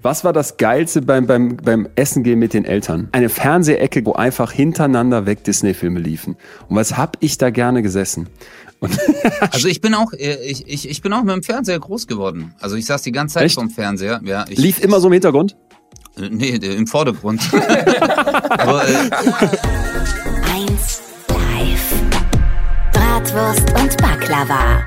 Was war das Geilste beim, beim, beim Essen gehen mit den Eltern? Eine Fernsehecke, wo einfach hintereinander weg Disney-Filme liefen. Und was hab ich da gerne gesessen? Und Also ich bin auch, äh, ich, ich, ich bin auch mit dem Fernseher groß geworden. Also ich saß die ganze Zeit Echt? vorm Fernseher. Ja, ich, lief immer so im Hintergrund? Äh, Nee, im Vordergrund. Aber äh, 1 Live. Bratwurst und Baklava.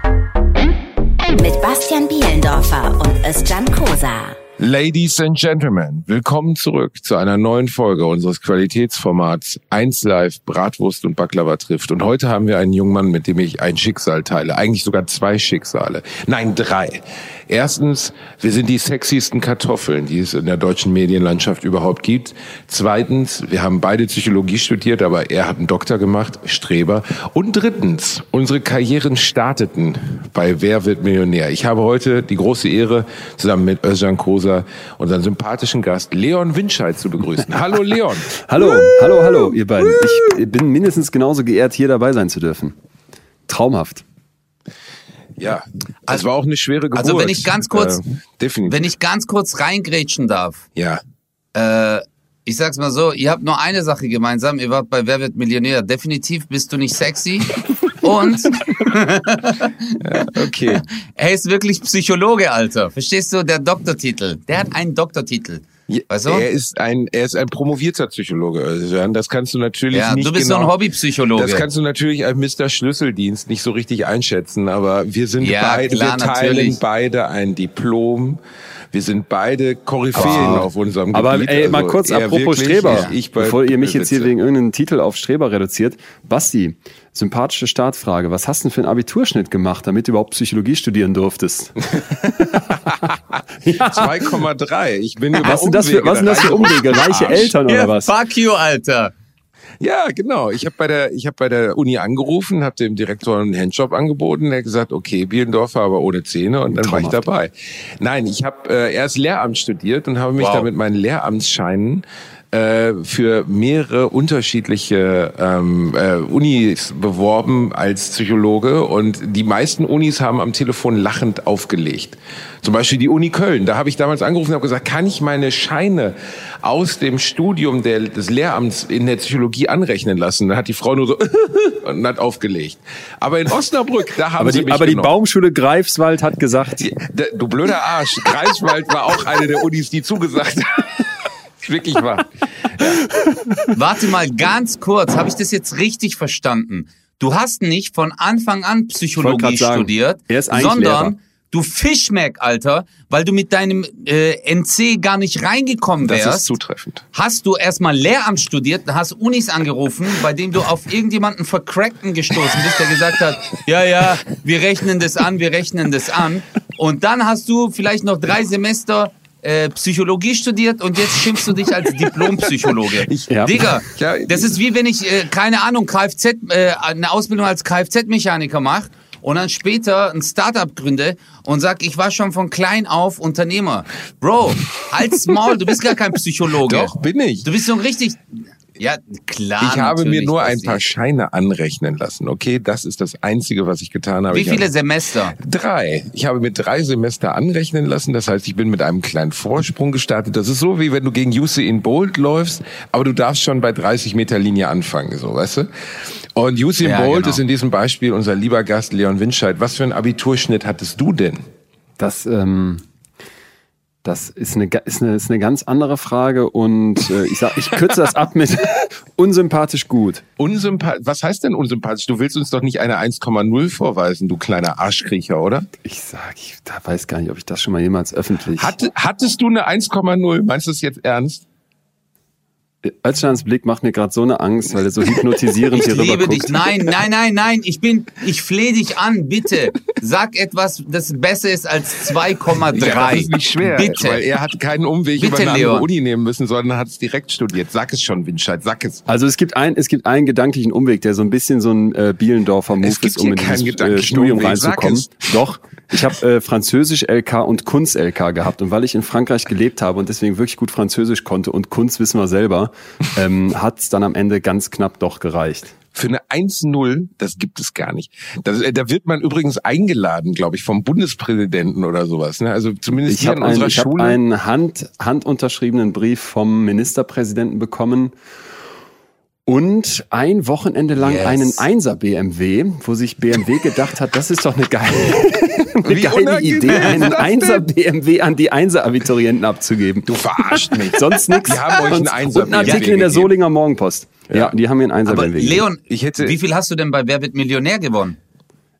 Mit Bastian Bielendorfer und Özcan Kosa. Ladies and Gentlemen, willkommen zurück zu einer neuen Folge unseres Qualitätsformats 1 Live Bratwurst und Baklava trifft. Und heute haben wir einen jungen Mann, mit dem ich ein Schicksal teile. Eigentlich sogar zwei Schicksale. Nein, drei. Erstens, wir sind die sexiesten Kartoffeln, die es in der deutschen Medienlandschaft überhaupt gibt. Zweitens, wir haben beide Psychologie studiert, aber er hat einen Doktor gemacht, Streber. Und drittens, unsere Karrieren starteten bei Wer wird Millionär. Ich habe heute die große Ehre, zusammen mit Özcan Kosa unseren sympathischen Gast Leon Winscheid zu begrüßen. Hallo Leon. Hallo, hallo, hallo, ihr beiden. Ich bin mindestens genauso geehrt, hier dabei sein zu dürfen. Traumhaft. Ja, es war auch eine schwere Geburt. Also wenn ich ganz kurz- äh, definitiv. wenn ich ganz kurz reingrätschen darf. ja, Äh, ich sag's mal so, ihr habt nur eine Sache gemeinsam. Ihr wart bei Wer wird Millionär. Definitiv bist du nicht sexy. Und okay. er ist wirklich Psychologe, Alter. Verstehst du? Der Doktortitel. Der hat einen Doktortitel. Du? Er ist ein, er ist ein promovierter Psychologe. Özcan. Das kannst du natürlich Ja, nicht du bist genau, so ein Hobbypsychologe. Das kannst du natürlich als Mr. Schlüsseldienst nicht so richtig einschätzen, aber wir sind Ja, beide, klar, wir teilen natürlich. beide ein Diplom. Wir sind beide Koryphäen auf unserem Aber Gebiet. ey, mal Also kurz, apropos wirklich, Streber, Ich, ich bevor ihr mich jetzt hier wegen irgendeinem Titel auf Streber reduziert. Basti, sympathische Startfrage. Was hast du denn für einen Abiturschnitt gemacht, damit du überhaupt Psychologie studieren durftest? 2,3. Ich bin über Was sind das für, was sind das für Umwege? Reiche Eltern oder ja, was? fuck you, Alter. Ja, genau. Ich habe bei der ich habe bei der Uni angerufen, habe dem Direktor einen Handjob angeboten. Der hat gesagt, okay, Bielendorfer, aber ohne Zähne. Und dann war ich Traumhaft. dabei. Nein, ich habe äh, erst Lehramt studiert und habe mich Wow. da mit meinen Lehramtsscheinen äh, für mehrere unterschiedliche ähm, äh, Unis beworben als Psychologe und die meisten Unis haben am Telefon lachend aufgelegt. Zum Beispiel die Uni Köln. Da habe ich damals angerufen und habe gesagt, kann ich meine Scheine aus dem Studium der, des Lehramts in der Psychologie anrechnen lassen? Da hat die Frau nur so und hat aufgelegt. Aber in Osnabrück, da haben Aber sie die, mich aber die genommen. Baumschule Greifswald hat gesagt, Du blöder Arsch. Greifswald war auch eine der Unis, die zugesagt hat. Wirklich wahr. Warte mal ganz kurz, habe ich das jetzt richtig verstanden? Du hast nicht von Anfang an Psychologie sagen, studiert, er eigentlich sondern Lehrer. du Fischmeck, Alter, weil du mit deinem äh, NC gar nicht reingekommen Das ist wärst. zutreffend. Hast du erstmal Lehramt studiert, hast Unis angerufen, bei dem du auf irgendjemanden Vercrackten gestoßen bist, der gesagt hat, ja, ja, wir rechnen das an, wir rechnen das an. Und dann hast du vielleicht noch drei Semester äh, Psychologie studiert und jetzt schimpfst du dich als Diplompsychologe. Ja. Digga, Ja, das ist wie wenn ich, äh, keine Ahnung, Kfz, äh, eine Ausbildung als Kfz-Mechaniker mache und dann später ein Startup gründe und sag, ich war schon von klein auf Unternehmer. Bro, halt's Maul, du bist gar kein Psychologe. Doch, bin ich. Du bist so ein richtig. Ja, klar. Ich habe mir nur ein paar Scheine anrechnen lassen, okay? Das ist das Einzige, was ich getan habe. Wie viele habe Semester? Drei. Ich habe mir drei Semester anrechnen lassen. Das heißt, ich bin mit einem kleinen Vorsprung gestartet. Das ist so, wie wenn du gegen Usain Bolt läufst, aber du darfst schon bei 30 Meter Linie anfangen, so, weißt du? Und Usain Ja, Bolt genau. ist in diesem Beispiel unser lieber Gast Leon Winscheid. Was für einen Abiturschnitt hattest du denn? das, ähm, das ist eine, ist eine, ist eine ganz andere Frage und äh, ich sag, ich kürze das ab mit unsympathisch gut. Unsympa Was heißt denn unsympathisch? Du willst uns doch nicht eine 1,0 vorweisen, du kleiner Arschkriecher, oder? Ich sag, ich da weiß gar nicht, ob ich das schon mal jemals öffentlich. Hatte, hattest du eine 1,0? Meinst du es jetzt ernst? Özcans Blick macht mir gerade so eine Angst, weil er so hypnotisierend Ich hier rüber liebe dich. Nein, nein, nein, nein. Ich bin, ich flehe dich an, bitte. Sag etwas, das besser ist als 2,3. Ja, das ist nicht schwer, Bitte. weil er hat keinen Umweg Bitte, über eine andere Leon. Uni nehmen müssen, sondern hat es direkt studiert. Sag es schon, Winscheid, sag es. Also es gibt ein, es gibt einen gedanklichen Umweg, der so ein bisschen so ein äh, Bielendorfer Move ist, um in dieses äh, Studium Umweg, reinzukommen. Doch, ich habe äh, Französisch LK und Kunst LK gehabt und weil ich in Frankreich gelebt habe und deswegen wirklich gut Französisch konnte und Kunst wissen wir selber, ähm, hat es dann am Ende ganz knapp doch gereicht. für eine 1-0, das gibt es gar nicht. Das, äh, da wird man übrigens eingeladen, glaube ich, vom Bundespräsidenten oder sowas. Ne? Also zumindest Ich hier habe in unserer einen, ich Schule. einen Hand, handunterschriebenen Brief vom Ministerpräsidenten bekommen und ein Wochenende lang Yes. einen 1er BMW, wo sich BMW gedacht hat, das ist doch eine geile, eine Wie geile Idee, einen 1er BMW an die 1er Abiturienten abzugeben. du verarscht mich. Sonst nichts. Die haben euch einen 1er Und einen Artikel BMW in der gegeben. Solinger Morgenpost. Ja, die haben mir einen 1er Aber BMW. Leon, Ich hätte- wie viel hast du denn bei Wer wird Millionär gewonnen?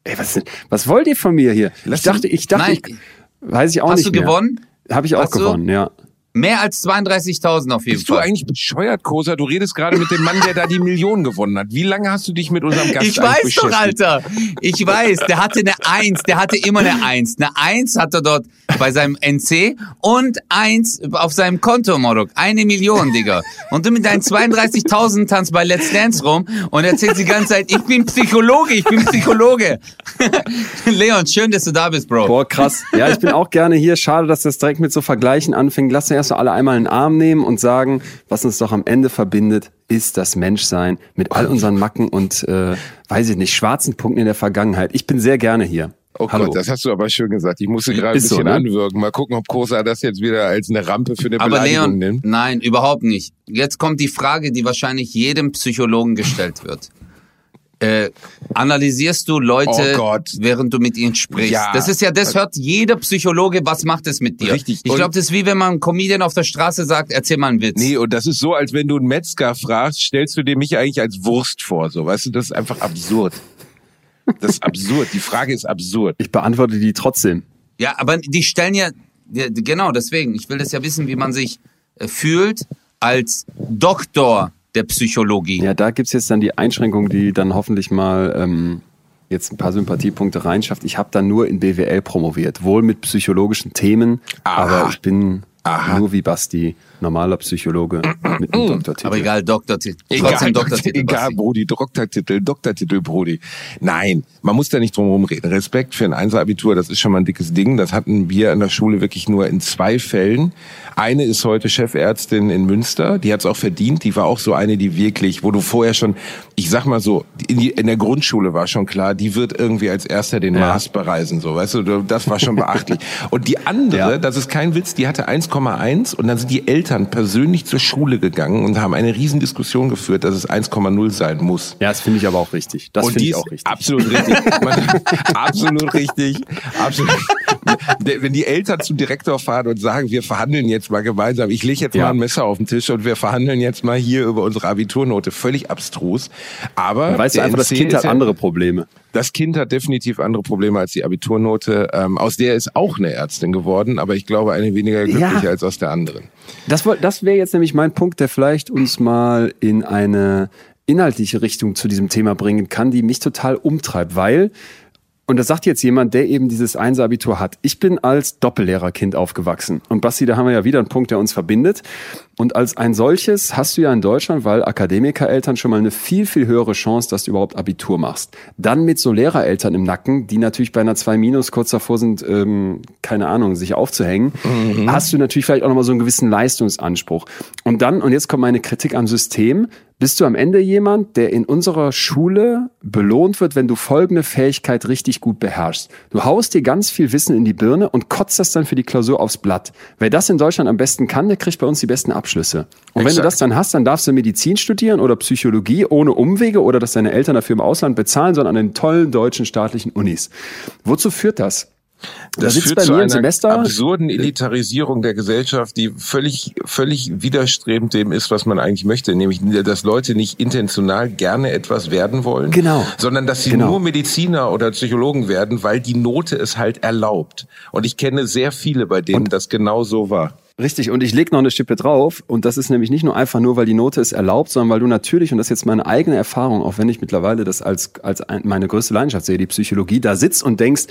Ey, was, was wollt ihr von mir hier? Lass ich dachte, ich dachte, Nein. ich, weiß ich auch Hast nicht du mehr. gewonnen? Habe ich auch Hast du? gewonnen, ja. Mehr als 32.000 auf jeden Bist du Fall. eigentlich bescheuert, Kosa? Du redest gerade mit dem Mann, der da die Million gewonnen hat. Wie lange hast du dich mit unserem Gast Ich weiß doch? Alter. Ich weiß, der hatte eine Eins, der hatte immer eine Eins. Eine Eins hat er dort bei seinem NC und Eins auf seinem Konto, Morok. Eine Million, Digga. Und du mit deinen 32.000 tanzt bei Let's Dance rum und erzählst die ganze Zeit, ich bin Psychologe, ich bin Psychologe. Leon, schön, dass du da bist, Bro. Boah, krass. Ja, ich bin auch gerne hier. Schade, dass das direkt mit so Vergleichen anfängt. Lass uns erst mal alle einmal in den Arm nehmen und sagen, was uns doch am Ende verbindet, ist das Menschsein mit all unseren Macken und, äh, weiß ich nicht, schwarzen Punkten in der Vergangenheit. Ich bin sehr gerne hier. Oh Hallo. Gott, das hast du aber schön gesagt. Ich musste gerade ein Ist so, bisschen ne? anwirken. Mal gucken, ob Kosa das jetzt wieder als eine Rampe für eine Aber Beleidigung Leon, nimmt. nein, überhaupt nicht. Jetzt kommt die Frage, die wahrscheinlich jedem Psychologen gestellt wird. Äh, analysierst du Leute, Oh Gott. während du mit ihnen sprichst? Ja. Das ist ja, das hört jeder Psychologe, was macht es mit dir? Richtig. Ich glaube, das ist wie wenn man einem Comedian auf der Straße sagt, erzähl mal einen Witz. Nee, und das ist so, als wenn du einen Metzger fragst, stellst du dir mich eigentlich als Wurst vor. So, weißt du, das ist einfach absurd. Das ist absurd. Die Frage ist absurd. Ich beantworte die trotzdem. Ja, aber die stellen ja, ja, genau deswegen, ich will das ja wissen, wie man sich äh, fühlt als Doktor der Psychologie. Ja, da gibt's jetzt dann die Einschränkung, die dann hoffentlich mal ähm, jetzt ein paar Sympathiepunkte reinschafft. Ich habe dann nur in BWL promoviert, wohl mit psychologischen Themen, Aha. aber ich bin Aha. nur wie Basti, normaler Psychologe mit einem Doktortitel. Aber egal, Doktortitel. Trotzdem Doktortitel. Egal. Brody, Doktortitel, Doktortitel, Brody. Nein, man muss da nicht drum herum reden. Respekt für ein Einser-Abitur, das ist schon mal ein dickes Ding. Das hatten wir an der Schule wirklich nur in zwei Fällen. Eine ist heute Chefärztin in Münster, die hat es auch verdient. Die war auch so eine, die wirklich, wo du vorher schon, ich sag mal so, in, die, in der Grundschule war schon klar, die wird irgendwie als erster den Mars bereisen, so, weißt du, das war schon beachtlich. Und die andere, Ja. das ist kein Witz, die hatte 1,1 und dann sind die Eltern persönlich zur Schule gegangen und haben eine riesen Diskussion geführt, dass es 1,0 sein muss. ja, das finde ich aber auch richtig. Das und finde die ich ist auch richtig. absolut richtig. Absolut richtig. Absolut. Wenn die Eltern zum Direktor fahren und sagen, wir verhandeln jetzt mal gemeinsam, ich lege jetzt Ja. mal ein Messer auf den Tisch und wir verhandeln jetzt mal hier über unsere Abiturnote, völlig abstrus. Aber Weißt du einfach, das Kind hat ja- andere Probleme. das Kind hat definitiv andere Probleme als die Abiturnote. Ähm, aus der ist auch eine Ärztin geworden, aber ich glaube eine weniger glückliche Ja. als aus der anderen. Das, das wäre jetzt nämlich mein Punkt, der vielleicht uns mal in eine inhaltliche Richtung zu diesem Thema bringen kann, die mich total umtreibt, weil, und das sagt jetzt jemand, der eben dieses Einser-Abitur hat. Ich bin als Doppellehrerkind aufgewachsen. Und Basti, da haben wir ja wieder einen Punkt, der uns verbindet. Und als ein solches hast du ja in Deutschland, weil Akademikereltern schon mal eine viel, viel höhere Chance, dass du überhaupt Abitur machst. Dann mit so Lehrereltern im Nacken, die natürlich bei einer 2 Minus kurz davor sind, ähm, keine Ahnung, sich aufzuhängen, hast du natürlich vielleicht auch nochmal so einen gewissen Leistungsanspruch. Und dann, und jetzt kommt meine Kritik am System, bist du am Ende jemand, der in unserer Schule belohnt wird, wenn du folgende Fähigkeit richtig gut beherrschst. Du haust dir ganz viel Wissen in die Birne und kotzt das dann für die Klausur aufs Blatt. Wer das in Deutschland am besten kann, der kriegt bei uns die besten Abschlüsse. Und wenn du Exakt. das dann hast, dann darfst du Medizin studieren oder Psychologie ohne Umwege oder dass deine Eltern dafür im Ausland bezahlen, sondern an den tollen deutschen staatlichen Unis. Wozu führt das? Da Das sitzt führt bei zu mir im einer Semester absurden Elitarisierung der Gesellschaft, die völlig, völlig widerstrebend dem ist, was man eigentlich möchte, nämlich, dass Leute nicht intentional gerne etwas werden wollen, Genau. sondern dass sie Genau. nur Mediziner oder Psychologen werden, weil die Note es halt erlaubt. Und ich kenne sehr viele, bei denen das genau so war. Richtig, und ich leg noch eine Schippe drauf. Und das ist nämlich nicht nur einfach nur, weil die Note es erlaubt, sondern weil du natürlich, und das ist jetzt meine eigene Erfahrung, auch wenn ich mittlerweile das als, als ein, meine größte Leidenschaft sehe, die Psychologie, da sitzt und denkst,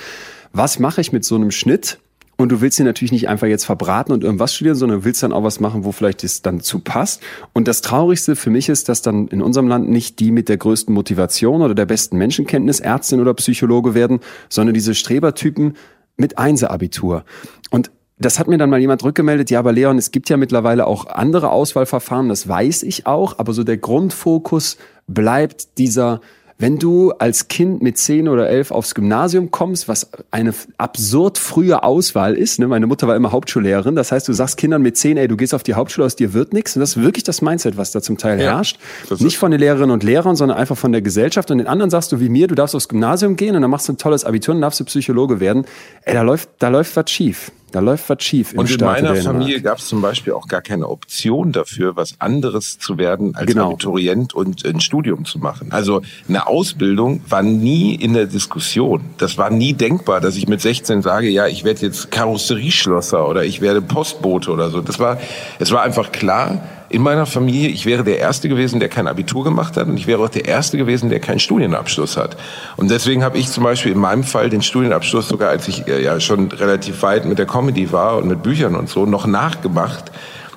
was mache ich mit so einem Schnitt? Und du willst ihn natürlich nicht einfach jetzt verbraten und irgendwas studieren, sondern willst dann auch was machen, wo vielleicht es dann zu passt. Und das Traurigste für mich ist, dass dann in unserem Land nicht die mit der größten Motivation oder der besten Menschenkenntnis Ärztin oder Psychologe werden, sondern diese Strebertypen mit Einser-Abitur. Und das hat mir dann mal jemand rückgemeldet, ja, aber Leon, es gibt ja mittlerweile auch andere Auswahlverfahren, das weiß ich auch, aber so der Grundfokus bleibt dieser wenn du als Kind mit zehn oder elf aufs Gymnasium kommst, was eine absurd frühe Auswahl ist, ne? meine Mutter war immer Hauptschullehrerin, das heißt, du sagst Kindern mit zehn, ey, du gehst auf die Hauptschule, aus dir wird nichts. Und das ist wirklich das Mindset, was da zum Teil Ja, herrscht. Nicht von den Lehrerinnen und Lehrern, sondern einfach von der Gesellschaft. Und den anderen sagst du wie mir, du darfst aufs Gymnasium gehen und dann machst du ein tolles Abitur und dann darfst du Psychologe werden. Ey, da läuft, da läuft was schief. Da läuft was schief im Und in Staate meiner Dänemark. Familie gab es zum Beispiel auch gar keine Option dafür, was anderes zu werden als Genau. Abiturient und ein Studium zu machen. Also eine Ausbildung war nie in der Diskussion. Das war nie denkbar, dass ich mit 16 sage, ja, ich werde jetzt Karosserieschlosser oder ich werde Postbote oder so. Das war, es war einfach klar, in meiner Familie, ich wäre der Erste gewesen, der kein Abitur gemacht hat und ich wäre auch der Erste gewesen, der keinen Studienabschluss hat. Und deswegen habe ich zum Beispiel in meinem Fall den Studienabschluss sogar, als ich äh, ja schon relativ weit mit der Comedy war und mit Büchern und so, noch nachgemacht,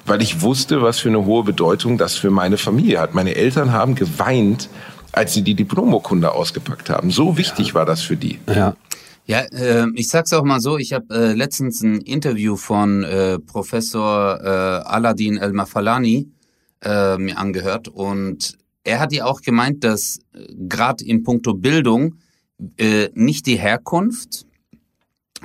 weil ich wusste, was für eine hohe Bedeutung das für meine Familie hat. Meine Eltern haben geweint, als sie die Diplomurkunde ausgepackt haben. So wichtig war das für die. Ja. Ja, äh, ich sag's auch mal so, ich habe äh, letztens ein Interview von äh, Professor äh, Aladdin El-Mafalani äh, mir angehört und er hat ja auch gemeint, dass äh, gerade in puncto Bildung äh, nicht die Herkunft,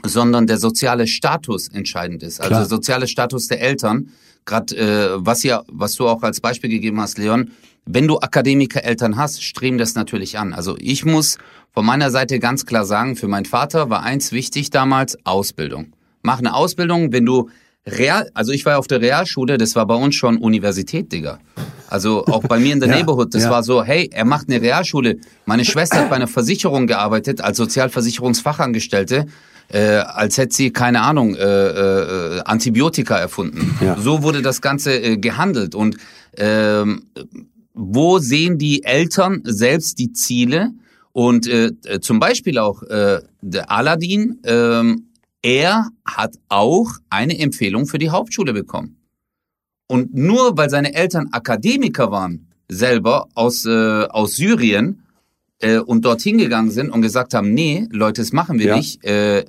sondern der soziale Status entscheidend ist. Also Klar. der soziale Status der Eltern. Gerade äh, was ja, was du auch als Beispiel gegeben hast, Leon, wenn du Akademiker-Eltern hast, streben das natürlich an. Also ich muss von meiner Seite ganz klar sagen, für meinen Vater war eins wichtig damals, Ausbildung. Mach eine Ausbildung, wenn du Real, also ich war auf der Realschule, das war bei uns schon Universität, Digga. Also auch bei mir in der Ja, Neighborhood, das ja. war so, hey, er macht eine Realschule. Meine Schwester hat bei einer Versicherung gearbeitet, als Sozialversicherungsfachangestellte, äh, als hätte sie, keine Ahnung, äh, äh, Antibiotika erfunden. Ja. So wurde das Ganze äh, gehandelt. Und ähm, wo sehen die Eltern selbst die Ziele? Und äh, äh, zum Beispiel auch äh, der Aladdin, ähm, er hat auch eine Empfehlung für die Hauptschule bekommen. Und nur weil seine Eltern Akademiker waren, selber aus, äh, aus Syrien, äh, und dorthin gegangen sind und gesagt haben, nee, Leute, das machen wir Ja. nicht. Äh,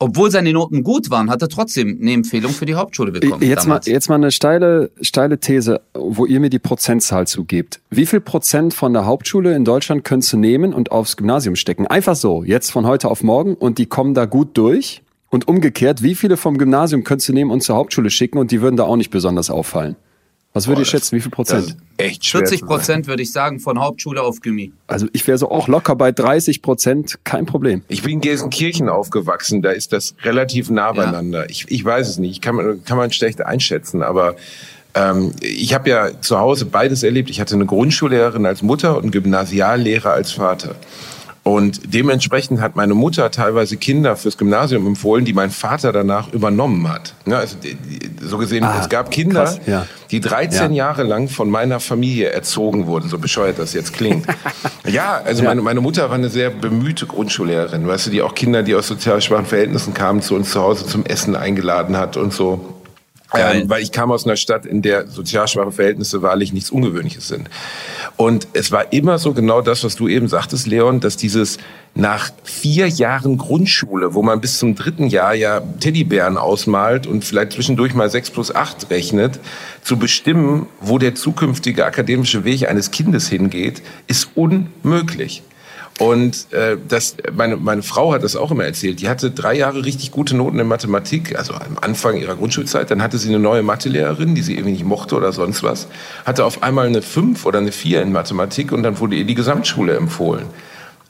obwohl seine Noten gut waren, hat er trotzdem eine Empfehlung für die Hauptschule bekommen. Jetzt mal, jetzt mal eine steile, steile These, wo ihr mir die Prozentzahl zugebt. Wie viel Prozent von der Hauptschule in Deutschland könntest du nehmen und aufs Gymnasium stecken? Einfach so, jetzt von heute auf morgen und die kommen da gut durch? Und umgekehrt, wie viele vom Gymnasium könntest du nehmen und zur Hauptschule schicken und die würden da auch nicht besonders auffallen? Was würdet ihr das- schätzen, wie viel Prozent? echt schwer. 40 zu sagen. Prozent würde ich sagen von Hauptschule auf Gymi. Also ich wäre so auch locker bei 30 Prozent, kein Problem. Ich bin in Gelsenkirchen aufgewachsen, da ist das relativ nah beieinander. Ich, ich weiß es nicht, ich kann, man- kann man schlecht einschätzen, aber ähm, ich habe ja zu Hause beides erlebt. Ich hatte eine Grundschullehrerin als Mutter und einen Gymnasiallehrer als Vater. Und dementsprechend hat meine Mutter teilweise Kinder fürs Gymnasium empfohlen, die mein Vater danach übernommen hat. Ja, also so gesehen, Ah, es gab Kinder, krass, ja. die 13 Ja. Jahre lang von meiner Familie erzogen wurden, so bescheuert das jetzt klingt. ja, also. Meine, meine Mutter war eine sehr bemühte Grundschullehrerin, weißt du, die auch Kinder, die aus sozial schwachen Verhältnissen kamen, zu uns zu Hause zum Essen eingeladen hat und so. Ähm, weil ich kam aus einer Stadt, in der sozial schwache Verhältnisse wahrlich nichts Ungewöhnliches sind. Und es war immer so genau das, was du eben sagtest, Leon, dass dieses nach vier Jahren Grundschule, wo man bis zum dritten Jahr ja Teddybären ausmalt und vielleicht zwischendurch mal sechs plus acht rechnet, zu bestimmen, wo der zukünftige akademische Weg eines Kindes hingeht, ist unmöglich. Und äh, das, meine, meine Frau hat das auch immer erzählt. Die hatte drei Jahre richtig gute Noten in Mathematik, also am Anfang ihrer Grundschulzeit. Dann hatte sie eine neue Mathelehrerin, die sie irgendwie nicht mochte oder sonst was. Hatte auf einmal eine fünf oder eine vier in Mathematik und dann wurde ihr die Gesamtschule empfohlen.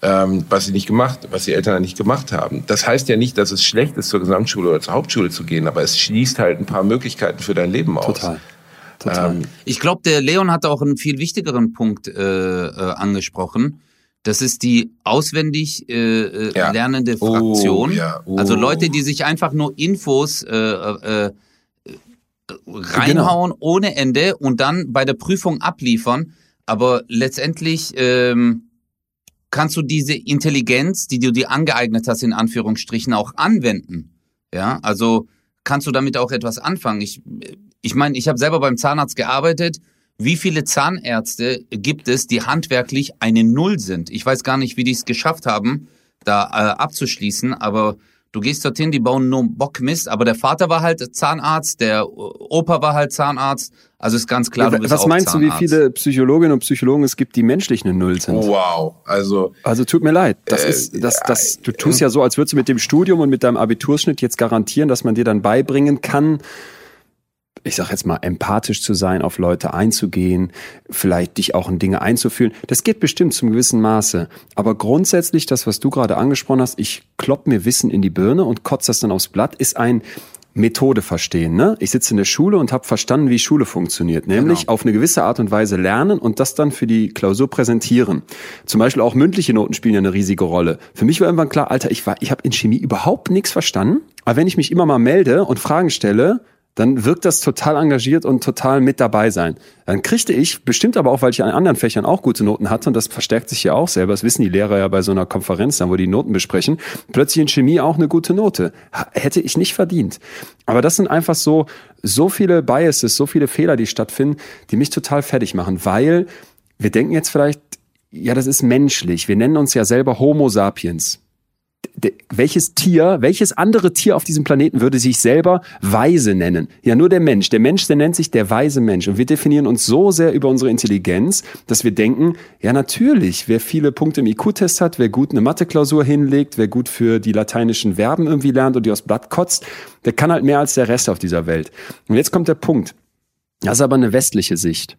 Ähm, was sie nicht gemacht, was die Eltern nicht gemacht haben. Das heißt ja nicht, dass es schlecht ist, zur Gesamtschule oder zur Hauptschule zu gehen, aber es schließt halt ein paar Möglichkeiten für dein Leben aus. Total. Total. Ähm, Ich glaube, der Leon hat auch einen viel wichtigeren Punkt äh, äh, angesprochen. Das ist die auswendig äh, äh, Ja. lernende Oh, Fraktion. ja. Oh. Also Leute, die sich einfach nur Infos äh, äh, äh, Genau. reinhauen ohne Ende und dann bei der Prüfung abliefern. Aber letztendlich ähm, kannst du diese Intelligenz, die du dir angeeignet hast, in Anführungsstrichen auch anwenden. Ja, also kannst du damit auch etwas anfangen. Ich ich meine, ich habe selber beim Zahnarzt gearbeitet. Wie viele Zahnärzte gibt es, die handwerklich eine Null sind? Ich weiß gar nicht, wie die es geschafft haben, da äh, abzuschließen, aber Du gehst dorthin, die bauen nur Bockmist, aber der Vater war halt Zahnarzt, der Opa war halt Zahnarzt. Also ist ganz klar, Ja, du bist was auch meinst du, wie Zahnarzt. viele Psychologinnen und Psychologen es gibt, die menschlich eine Null sind? Wow. Also, Also tut mir leid. Das Äh, ist, das, das, du tust ja so, als würdest du mit dem Studium und mit deinem Abiturschnitt jetzt garantieren, dass man dir dann beibringen kann, ich sag jetzt mal, empathisch zu sein, auf Leute einzugehen, vielleicht dich auch in Dinge einzufühlen. Das geht bestimmt zum gewissen Maße. Aber grundsätzlich, das, was du gerade angesprochen hast, ich klopp mir Wissen in die Birne und kotze das dann aufs Blatt, ist ein Methode verstehen. Ne? Ich sitze in der Schule und habe verstanden, wie Schule funktioniert. Nämlich Genau. auf eine gewisse Art und Weise lernen und das dann für die Klausur präsentieren. Zum Beispiel auch mündliche Noten spielen ja eine riesige Rolle. Für mich war irgendwann klar, Alter, ich, war, ich habe in Chemie überhaupt nichts verstanden. Aber wenn ich mich immer mal melde und Fragen stelle, dann wirkt das total engagiert und total mit dabei sein. Dann kriegte ich, bestimmt aber auch, weil ich an anderen Fächern auch gute Noten hatte, und das verstärkt sich ja auch selber, das wissen die Lehrer ja bei so einer Konferenz, dann, wo die Noten besprechen, plötzlich in Chemie auch eine gute Note. Hätte ich nicht verdient. Aber das sind einfach so, so viele Biases, so viele Fehler, die stattfinden, die mich total fertig machen, weil wir denken jetzt vielleicht, ja, das ist menschlich. Wir nennen uns ja selber Homo sapiens welches Tier, welches andere Tier auf diesem Planeten würde sich selber weise nennen? Ja, nur der Mensch. Der Mensch, der nennt sich der weise Mensch. Und wir definieren uns so sehr über unsere Intelligenz, dass wir denken, ja, natürlich, wer viele Punkte im IQ-Test hat, wer gut eine Mathe-Klausur hinlegt, wer gut für die lateinischen Verben irgendwie lernt und die aus Blatt kotzt, der kann halt mehr als der Rest auf dieser Welt. Und jetzt kommt der Punkt. Das ist aber eine westliche Sicht.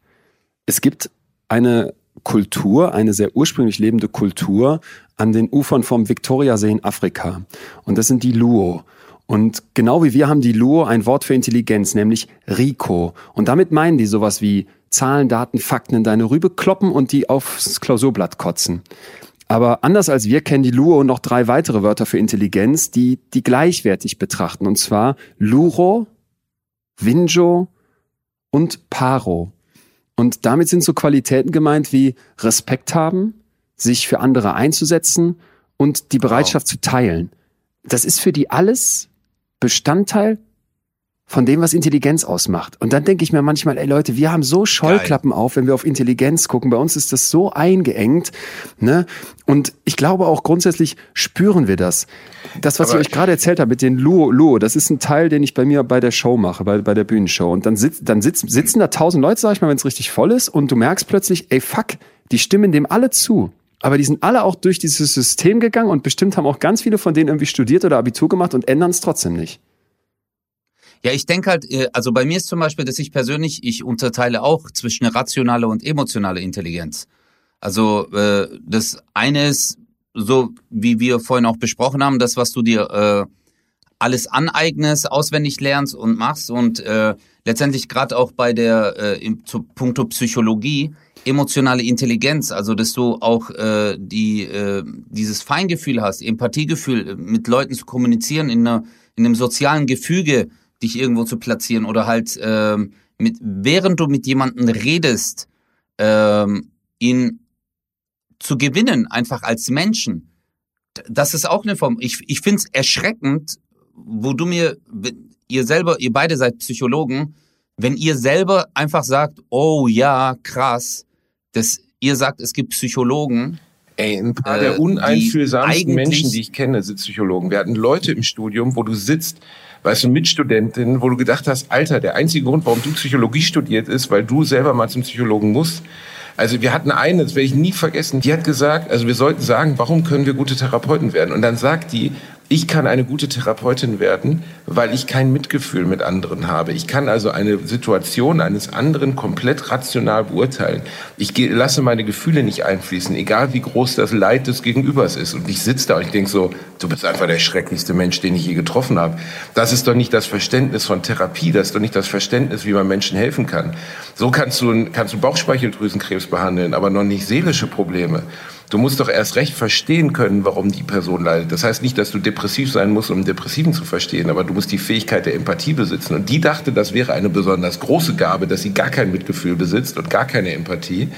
Es gibt eine Kultur, eine sehr ursprünglich lebende Kultur an den Ufern vom Viktoriasee in Afrika. Und das sind die Luo. Und genau wie wir haben die Luo ein Wort für Intelligenz, nämlich Rico. Und damit meinen die sowas wie Zahlen, Daten, Fakten in deine Rübe kloppen und die aufs Klausurblatt kotzen. Aber anders als wir kennen die Luo noch drei weitere Wörter für Intelligenz, die die gleichwertig betrachten. Und zwar Luro, Winjo und Paro. Und damit sind so Qualitäten gemeint wie Respekt haben, sich für andere einzusetzen und die Bereitschaft zu teilen. Das ist für die alles Bestandteil von dem, was Intelligenz ausmacht. Und dann denke ich mir manchmal, ey Leute, wir haben so Scheuklappen auf, wenn wir auf Intelligenz gucken. Bei uns ist das so eingeengt. Ne? Und ich glaube auch grundsätzlich spüren wir das. Das, was Aber ich euch gerade erzählt habe mit den Luo, Luo, das ist ein Teil, den ich bei mir bei der Show mache, bei, bei der Bühnenshow. Und dann, sitz, dann sitz, sitzen da tausend Leute, sag ich mal, wenn es richtig voll ist, und du merkst plötzlich, ey fuck, die stimmen dem alle zu. Aber die sind alle auch durch dieses System gegangen und bestimmt haben auch ganz viele von denen irgendwie studiert oder Abitur gemacht und ändern es trotzdem nicht. Ja, ich denke halt, äh, also bei mir ist zum Beispiel, dass ich persönlich, ich unterteile auch zwischen rationale und emotionale Intelligenz. Also äh, das eine ist, so wie wir vorhin auch besprochen haben, das, was du dir äh, alles aneignest, auswendig lernst und machst und äh, letztendlich gerade auch bei der äh, im, zu puncto Psychologie emotionale Intelligenz, also dass du auch äh, die äh, dieses Feingefühl hast, Empathiegefühl, äh, mit Leuten zu kommunizieren in einer in einem sozialen Gefüge dich irgendwo zu platzieren oder halt ähm, mit während du mit jemandem redest, ähm, ihn zu gewinnen, einfach als Menschen. Das ist auch eine Form. Ich, ich finde es erschreckend, wo du mir, ihr selber, ihr beide seid Psychologen, wenn ihr selber einfach sagt, oh ja, krass, dass ihr sagt, es gibt Psychologen, Ey, ein paar Äh, der uneinfühlsamsten Menschen, die ich kenne, sind Psychologen. Wir hatten Leute im Studium, wo du sitzt, weißt du, Mitstudentinnen, wo du gedacht hast, Alter, der einzige Grund, warum du Psychologie studiert ist, weil du selber mal zum Psychologen musst. Also wir hatten eine, das werde ich nie vergessen, die hat gesagt, also wir sollten sagen, warum können wir gute Therapeuten werden? Und dann sagt die, ich kann eine gute Therapeutin werden, weil ich kein Mitgefühl mit anderen habe. Ich kann also eine Situation eines anderen komplett rational beurteilen. Ich lasse meine Gefühle nicht einfließen, egal wie groß das Leid des Gegenübers ist. Und ich sitze da und ich denke so, du bist einfach der schrecklichste Mensch, den ich je getroffen habe. Das ist doch nicht das Verständnis von Therapie, das ist doch nicht das Verständnis, wie man Menschen helfen kann. So kannst du, kannst du Bauchspeicheldrüsenkrebs behandeln, aber noch nicht seelische Probleme. Du musst doch erst recht verstehen können, warum die Person leidet. Das heißt nicht, dass du depressiv sein musst, um Depressiven zu verstehen, aber du musst die Fähigkeit der Empathie besitzen. Und die dachte, das wäre eine besonders große Gabe, dass sie gar kein Mitgefühl besitzt und gar keine Empathie.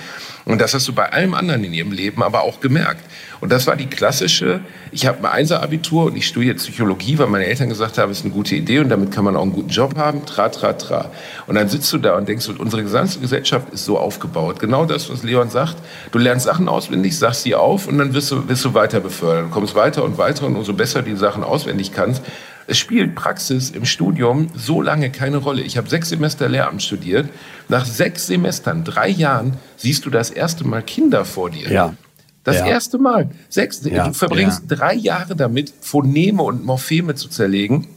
Und das hast du bei allem anderen in ihrem Leben aber auch gemerkt. Und das war die klassische, ich habe ein Einser-Abitur und ich studiere Psychologie, weil meine Eltern gesagt haben, es ist eine gute Idee und damit kann man auch einen guten Job haben, tra, tra, tra. Und dann sitzt du da und denkst, unsere gesamte Gesellschaft ist so aufgebaut. Genau das, was Leon sagt. Du lernst Sachen auswendig, sagst sie auf und dann wirst du, wirst du weiter befördert. Du kommst weiter und weiter und umso besser die Sachen auswendig kannst, es spielt Praxis im Studium so lange keine Rolle. Ich habe sechs Semester Lehramt studiert. Nach sechs Semestern, drei Jahren, siehst du das erste Mal Kinder vor dir. Ja. Das Ja. erste Mal. Sechs, Ja. Du verbringst drei Jahre damit, Phoneme und Morpheme zu zerlegen.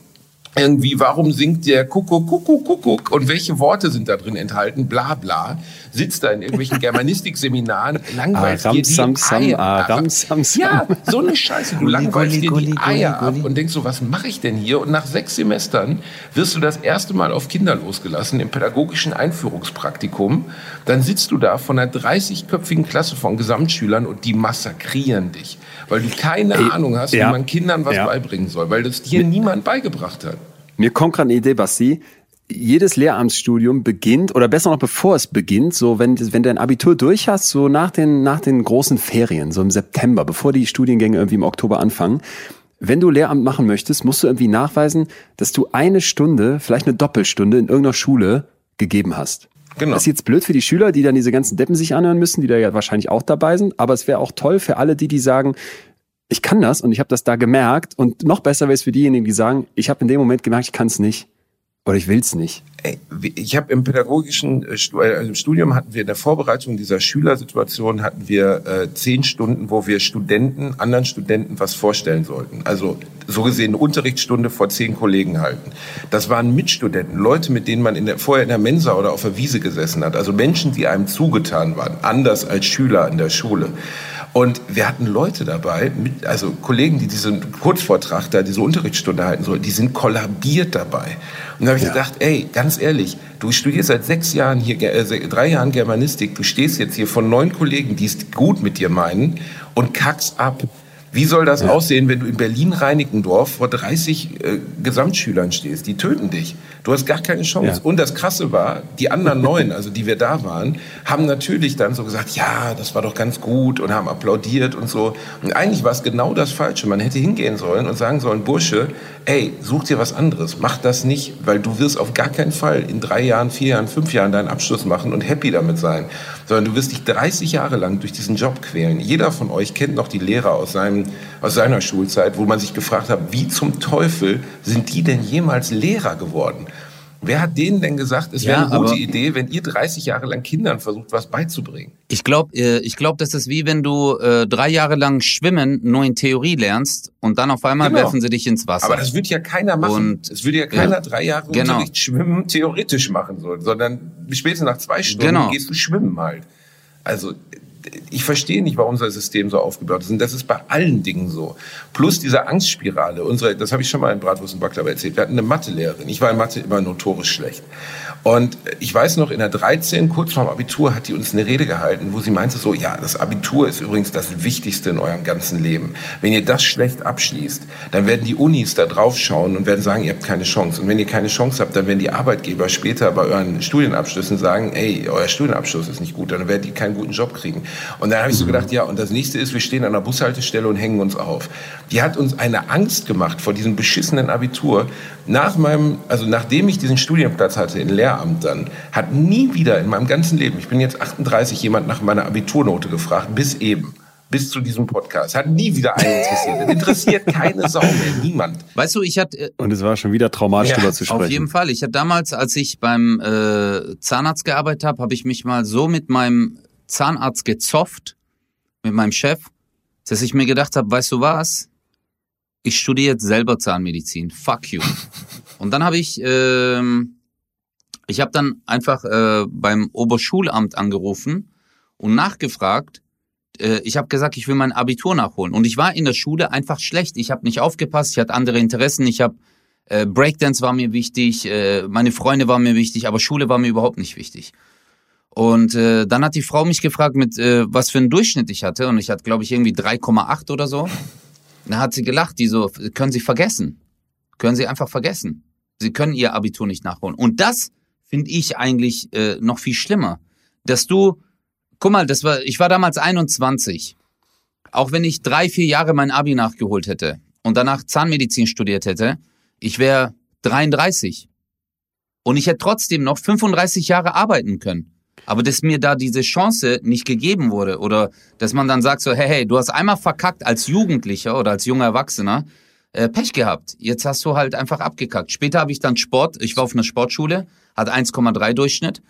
Irgendwie, warum singt der Kuckuck, Kuckuck, Kuckuck und welche Worte sind da drin enthalten? Bla, bla. Sitzt da in irgendwelchen Germanistikseminaren, langweilst Aram, dir die sam, sam, Eier aram, ab. sam, sam. Ja, so eine Scheiße. Du langweilst dir die Eier ab und denkst so, was mache ich denn hier? Und nach sechs Semestern wirst du das erste Mal auf Kinder losgelassen im pädagogischen Einführungspraktikum. Dann sitzt du da von einer 30-köpfigen Klasse von Gesamtschülern und die massakrieren dich, weil du keine Ey, Ahnung hast, ja. wie man Kindern was Ja. beibringen soll, weil das dir niemand beigebracht hat. Mir kommt gerade eine Idee, Basti. Jedes Lehramtsstudium beginnt, oder besser noch bevor es beginnt, so wenn, wenn du ein Abitur durch hast, so nach den, nach den großen Ferien, so im September, bevor die Studiengänge irgendwie im Oktober anfangen. Wenn du Lehramt machen möchtest, musst du irgendwie nachweisen, dass du eine Stunde, vielleicht eine Doppelstunde in irgendeiner Schule gegeben hast. Genau. Das ist jetzt blöd für die Schüler, die dann diese ganzen Deppen sich anhören müssen, die da ja wahrscheinlich auch dabei sind. Aber es wäre auch toll für alle die, die sagen, ich kann das und ich habe das da gemerkt. Und noch besser wäre es für diejenigen, die sagen, ich habe in dem Moment gemerkt, ich kann es nicht. Oder ich will es nicht. Ich habe im pädagogischen äh, äh, also im Studium hatten wir in der Vorbereitung dieser Schülersituation hatten wir äh, zehn Stunden, wo wir Studenten, anderen Studenten was vorstellen sollten. Also so gesehen eine Unterrichtsstunde vor zehn Kollegen halten. Das waren Mitstudenten, Leute, mit denen man in der, vorher in der Mensa oder auf der Wiese gesessen hat. Also Menschen, die einem zugetan waren, anders als Schüler in der Schule. Und wir hatten Leute dabei, mit, also Kollegen, die diesen Kurzvortrag da, diese Unterrichtsstunde halten sollten, die sind kollabiert dabei. Und da habe ich gedacht, ey, ganz ehrlich, du studierst seit sechs Jahren hier, äh, drei Jahren Germanistik, du stehst jetzt hier von neun Kollegen, die es gut mit dir meinen und kackst ab. Wie soll das aussehen, wenn du in Berlin-Reinickendorf vor 30 äh, Gesamtschülern stehst? Die töten dich. Du hast gar keine Chance. Ja. Und das Krasse war, die anderen neun, also die wir da waren, haben natürlich dann so gesagt, ja, das war doch ganz gut und haben applaudiert und so. Und eigentlich war es genau das Falsche. Man hätte hingehen sollen und sagen sollen, Bursche, ey, such dir was anderes. Mach das nicht, weil du wirst auf gar keinen Fall in drei Jahren, vier Jahren, fünf Jahren deinen Abschluss machen und happy damit sein. Sondern du wirst dich 30 Jahre lang durch diesen Job quälen. Jeder von euch kennt noch die Lehrer aus, seinem, aus seiner Schulzeit, wo man sich gefragt hat, wie zum Teufel sind die denn jemals Lehrer geworden? Wer hat denen denn gesagt, es wäre Ja, eine gute Idee, wenn ihr 30 Jahre lang Kindern versucht, was beizubringen? Ich glaube, äh, ich glaub, das ist wie wenn du äh, drei Jahre lang Schwimmen nur in Theorie lernst und dann auf einmal Genau. werfen sie dich ins Wasser. Aber das würde ja keiner machen. Und- es würde ja keiner Ja. drei Jahre Genau. Unterricht schwimmen theoretisch machen sollen, sondern spätestens nach zwei Stunden Genau. gehst du schwimmen halt. Also ich verstehe nicht, warum unser System so aufgebaut ist. Und das ist bei allen Dingen so. Plus diese Angstspirale. Unsere, das habe ich schon mal in Bratwurst und Baklava erzählt. Wir hatten eine Mathelehrerin. Ich war in Mathe immer notorisch schlecht. Und ich weiß noch, in der 13, kurz vorm Abitur, hat die uns eine Rede gehalten, wo sie meinte so, ja, das Abitur ist übrigens das Wichtigste in eurem ganzen Leben. Wenn ihr das schlecht abschließt, dann werden die Unis da drauf schauen und werden sagen, ihr habt keine Chance. Und wenn ihr keine Chance habt, dann werden die Arbeitgeber später bei euren Studienabschlüssen sagen, ey, euer Studienabschluss ist nicht gut, dann werdet ihr keinen guten Job kriegen. Und dann habe ich so gedacht, ja, und das nächste ist, wir stehen an der Bushaltestelle und hängen uns auf. Die hat uns eine Angst gemacht vor diesem beschissenen Abitur. Nach meinem, also nachdem ich diesen Studienplatz hatte in Lehramt dann, hat nie wieder in meinem ganzen Leben, ich bin jetzt 38, jemand nach meiner Abiturnote gefragt, bis eben. Bis zu diesem Podcast. Hat nie wieder einen interessiert. Interessiert keine Sau mehr. Niemand. weißt du, ich hatte äh, Und es war schon wieder traumatisch, Ja, darüber zu sprechen. Auf jeden Fall. Ich hatte damals, als ich beim äh, Zahnarzt gearbeitet habe, habe ich mich mal so mit meinem Zahnarzt gezofft, mit meinem Chef, dass ich mir gedacht habe, weißt du was? Ich studiere jetzt selber Zahnmedizin. Fuck you. Und dann habe ich, ähm, ich habe dann einfach äh, beim Oberschulamt angerufen und nachgefragt. Äh, ich habe gesagt, ich will mein Abitur nachholen. Und ich war in der Schule einfach schlecht. Ich habe nicht aufgepasst. Ich hatte andere Interessen. Ich habe äh, Breakdance war mir wichtig, äh, meine Freunde waren mir wichtig, aber Schule war mir überhaupt nicht wichtig. Und äh, dann hat die Frau mich gefragt, mit äh, was für einen Durchschnitt ich hatte. Und ich hatte, glaube ich, irgendwie 3,8 oder so. Da hat sie gelacht, die so, können Sie vergessen. Können Sie einfach vergessen. Sie können Ihr Abitur nicht nachholen. Und das finde ich eigentlich äh, noch viel schlimmer. Dass du, guck mal, das war, ich war damals 21. Auch wenn ich drei, vier Jahre mein Abi nachgeholt hätte und danach Zahnmedizin studiert hätte, ich wäre 33. Und ich hätte trotzdem noch 35 Jahre arbeiten können. Aber dass mir da diese Chance nicht gegeben wurde oder dass man dann sagt so, hey, hey, du hast einmal verkackt als Jugendlicher oder als junger Erwachsener, äh, Pech gehabt. Jetzt hast du halt einfach abgekackt. Später habe ich dann Sport, ich war auf einer Sportschule, hat 1,3 Durchschnitt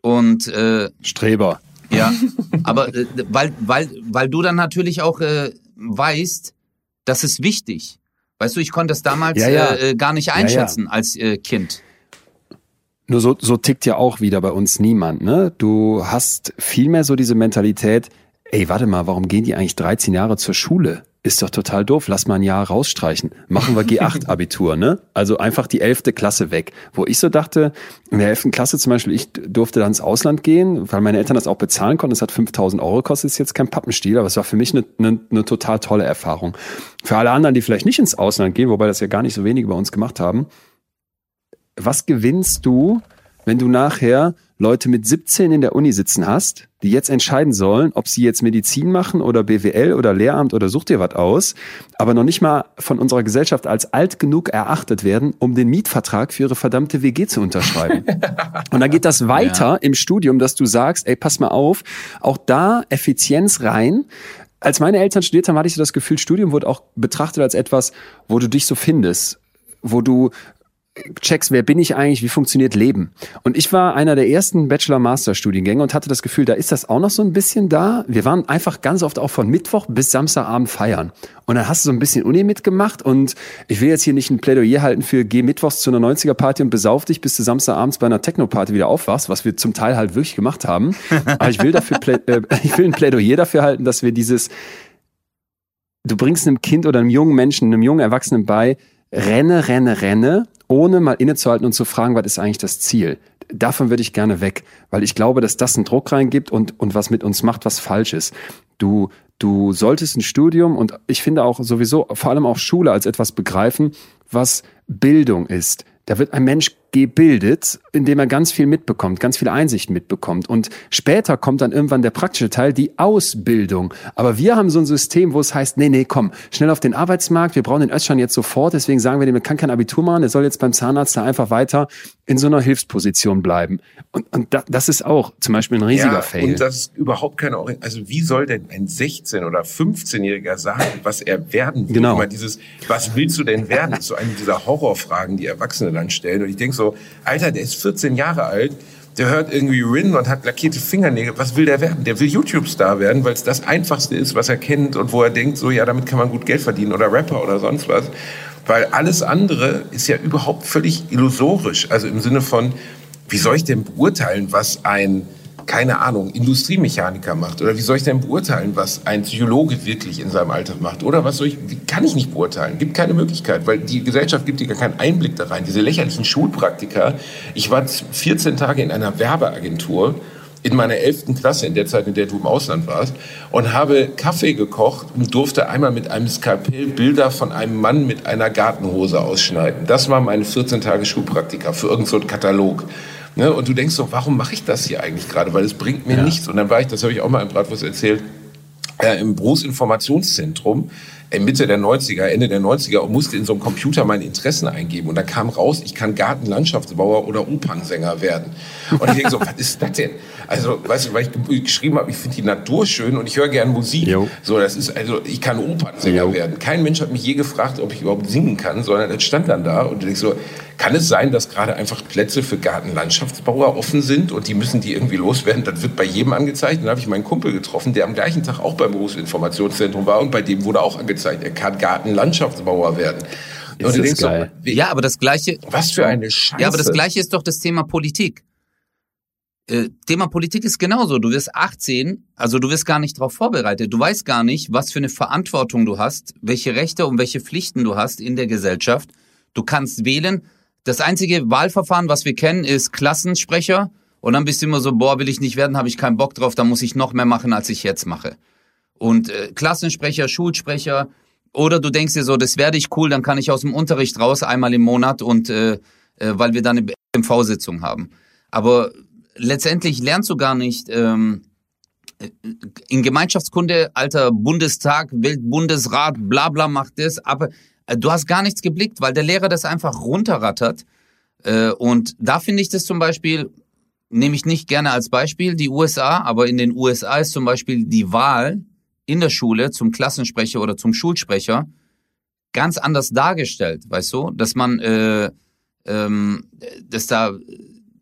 und äh, Streber. ja, aber äh, weil, weil, weil du dann natürlich auch äh, weißt, das ist wichtig. Weißt du, ich konnte das damals Ja, ja. Äh, gar nicht einschätzen als äh, Kind. Nur so, so tickt ja auch wieder bei uns niemand, ne? Du hast vielmehr so diese Mentalität, ey, warte mal, warum gehen die eigentlich 13 Jahre zur Schule? Ist doch total doof, lass mal ein Jahr rausstreichen. Machen wir G8-Abitur, ne? Also einfach die 11. Klasse weg. Wo ich so dachte, in der 11. Klasse zum Beispiel, ich durfte dann ins Ausland gehen, weil meine Eltern das auch bezahlen konnten. Das hat 5000 Euro gekostet, ist jetzt kein Pappenstiel, aber es war für mich eine, eine, eine total tolle Erfahrung. Für alle anderen, die vielleicht nicht ins Ausland gehen, wobei das ja gar nicht so wenige bei uns gemacht haben, was gewinnst du, wenn du nachher Leute mit 17 in der Uni sitzen hast, die jetzt entscheiden sollen, ob sie jetzt Medizin machen oder BWL oder Lehramt oder such dir was aus, aber noch nicht mal von unserer Gesellschaft als alt genug erachtet werden, um den Mietvertrag für ihre verdammte WG zu unterschreiben. Und dann geht das weiter im Studium, dass du sagst, ey, pass mal auf, auch da Effizienz rein. Als meine Eltern studiert haben, hatte ich so das Gefühl, Studium wurde auch betrachtet als etwas, wo du dich so findest, wo du checkst, wer bin ich eigentlich, wie funktioniert Leben. Und ich war einer der ersten Bachelor-Master-Studiengänge und hatte das Gefühl, da ist das auch noch so ein bisschen da. Wir waren einfach ganz oft auch von Mittwoch bis Samstagabend feiern. Und dann hast du so ein bisschen Uni mitgemacht und ich will jetzt hier nicht ein Plädoyer halten für geh mittwochs zu einer 90er-Party und besauf dich, bis du Samstagabends bei einer Techno-Party wieder aufwachst, was wir zum Teil halt wirklich gemacht haben. Aber ich will dafür, äh, ich will ein Plädoyer dafür halten, dass wir dieses, du bringst einem Kind oder einem jungen Menschen, einem jungen Erwachsenen bei, renne, renne, renne, ohne mal innezuhalten und zu fragen, was ist eigentlich das Ziel? Davon würde ich gerne weg, weil ich glaube, dass das einen Druck reingibt und, und was mit uns macht, was falsch ist. Du, du solltest ein Studium und ich finde auch sowieso, vor allem auch Schule als etwas begreifen, was Bildung ist. Da wird ein Mensch gebildet, indem er ganz viel mitbekommt, ganz viel Einsicht mitbekommt. Und später kommt dann irgendwann der praktische Teil, die Ausbildung. Aber wir haben so ein System, wo es heißt, nee, nee, komm, schnell auf den Arbeitsmarkt, wir brauchen den Özcan jetzt sofort, deswegen sagen wir dem, er kann kein Abitur machen, er soll jetzt beim Zahnarzt da einfach weiter in so einer Hilfsposition bleiben. Und, und da, das ist auch zum Beispiel ein riesiger ja, Fail. Und das ist überhaupt keine Ori- Also wie soll denn ein 16- oder 15-Jähriger sagen, was er werden will? Genau. Immer dieses, was willst du denn werden? Das ist so eine dieser Horrorfragen, die Erwachsene dann stellen. Und ich denke so, Alter, der ist 14 Jahre alt, der hört irgendwie Rin und hat lackierte Fingernägel. Was will der werden? Der will YouTube-Star werden, weil es das Einfachste ist, was er kennt und wo er denkt, so ja, damit kann man gut Geld verdienen oder Rapper oder sonst was. Weil alles andere ist ja überhaupt völlig illusorisch. Also im Sinne von, wie soll ich denn beurteilen, was ein, keine Ahnung, Industriemechaniker macht? Oder wie soll ich denn beurteilen, was ein Psychologe wirklich in seinem Alltag macht? Oder was soll ich, kann ich nicht beurteilen? Gibt keine Möglichkeit, weil die Gesellschaft gibt dir gar keinen Einblick da rein. Diese lächerlichen Schulpraktika. Ich war 14 Tage in einer Werbeagentur in meiner 11. Klasse, in der Zeit, in der du im Ausland warst, und habe Kaffee gekocht und durfte einmal mit einem Skalpell Bilder von einem Mann mit einer Gartenhose ausschneiden. Das war meine 14 Tage Schulpraktika für irgendeinen so Katalog. Ne? Und du denkst so, warum mache ich das hier eigentlich gerade? Weil es bringt mir nichts. Und dann war ich, das habe ich auch mal im Bratwurst erzählt, äh, im Berufsinformationszentrum Mitte der 90er, Ende der 90er und musste in so einem Computer meine Interessen eingeben. Und da kam raus, ich kann Gartenlandschaftsbauer oder Opernsänger werden. Und ich denke so, was ist das denn? Also, weißt du, weil ich ge- geschrieben habe, ich finde die Natur schön und ich höre gern Musik. Jo. So, das ist, also, ich kann Opernsänger Jo. werden. Kein Mensch hat mich je gefragt, ob ich überhaupt singen kann, sondern es stand dann da und ich so, kann es sein, dass gerade einfach Plätze für Gartenlandschaftsbauer offen sind und die müssen die irgendwie loswerden? Das wird bei jedem angezeigt. Und dann habe ich meinen Kumpel getroffen, der am gleichen Tag auch beim Berufsinformationszentrum war und bei dem wurde auch angezeigt, er kann Gartenlandschaftsbauer werden. Ist und du das denkst geil. so, wie, Ja, aber das gleiche, was für eine Scheiße. Ja, aber das Gleiche ist doch das Thema Politik. Äh, Thema Politik ist genauso. Du wirst 18, also du wirst gar nicht darauf vorbereitet. Du weißt gar nicht, was für eine Verantwortung du hast, welche Rechte und welche Pflichten du hast in der Gesellschaft. Du kannst wählen. Das einzige Wahlverfahren, was wir kennen, ist Klassensprecher. Und dann bist du immer so, boah, will ich nicht werden, habe ich keinen Bock drauf, da muss ich noch mehr machen, als ich jetzt mache. Und äh, Klassensprecher, Schulsprecher, oder du denkst dir so, das werde ich cool, dann kann ich aus dem Unterricht raus einmal im Monat und äh, äh, weil wir dann eine MV-Sitzung haben. Aber letztendlich lernst du gar nicht, ähm, in Gemeinschaftskunde, alter Bundestag, Weltbundesrat, bla bla macht das, aber äh, du hast gar nichts geblickt, weil der Lehrer das einfach runterrattert. Äh, und da finde ich das zum Beispiel, nehme ich nicht gerne als Beispiel, die USA, aber in den USA ist zum Beispiel die Wahl in der Schule zum Klassensprecher oder zum Schulsprecher ganz anders dargestellt, weißt du, dass man, äh, ähm, dass da,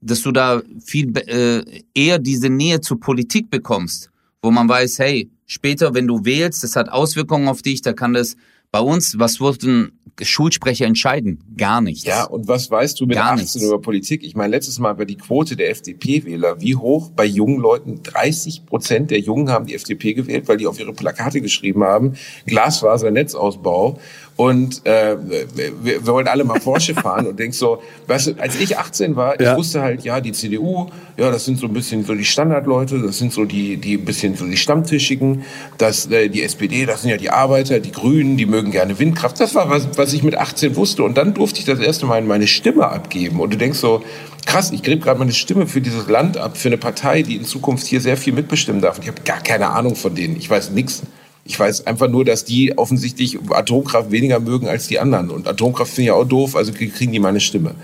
dass du da viel äh, eher diese Nähe zur Politik bekommst, wo man weiß, hey, später, wenn du wählst, das hat Auswirkungen auf dich, da kann das bei uns, was wurden Schulsprecher entscheiden? Gar nichts. Ja, und was weißt du mit Gar 18 nichts. über Politik? Ich meine, letztes Mal war die Quote der FDP-Wähler wie hoch bei jungen Leuten? 30 Prozent der Jungen haben die FDP gewählt, weil die auf ihre Plakate geschrieben haben, Glasfasernetzausbau. Und äh, wir, wir wollen alle mal Porsche fahren und denkst so, weißt du, als ich 18 war, Ja. ich wusste halt, ja, die CDU, ja, das sind so ein bisschen so die Standardleute, das sind so die, die ein bisschen so die Stammtischigen, das, äh, die SPD, das sind ja die Arbeiter, die Grünen, die mögen gerne Windkraft. Das war was, was ich mit 18 wusste. Und dann durfte ich das erste Mal meine Stimme abgeben. Und du denkst so, krass, ich gebe gerade meine Stimme für dieses Land ab, für eine Partei, die in Zukunft hier sehr viel mitbestimmen darf. Und ich habe gar keine Ahnung von denen. Ich weiß nichts. Ich weiß einfach nur, dass die offensichtlich Atomkraft weniger mögen als die anderen. Und Atomkraft finde ich auch doof, also kriegen die meine Stimme.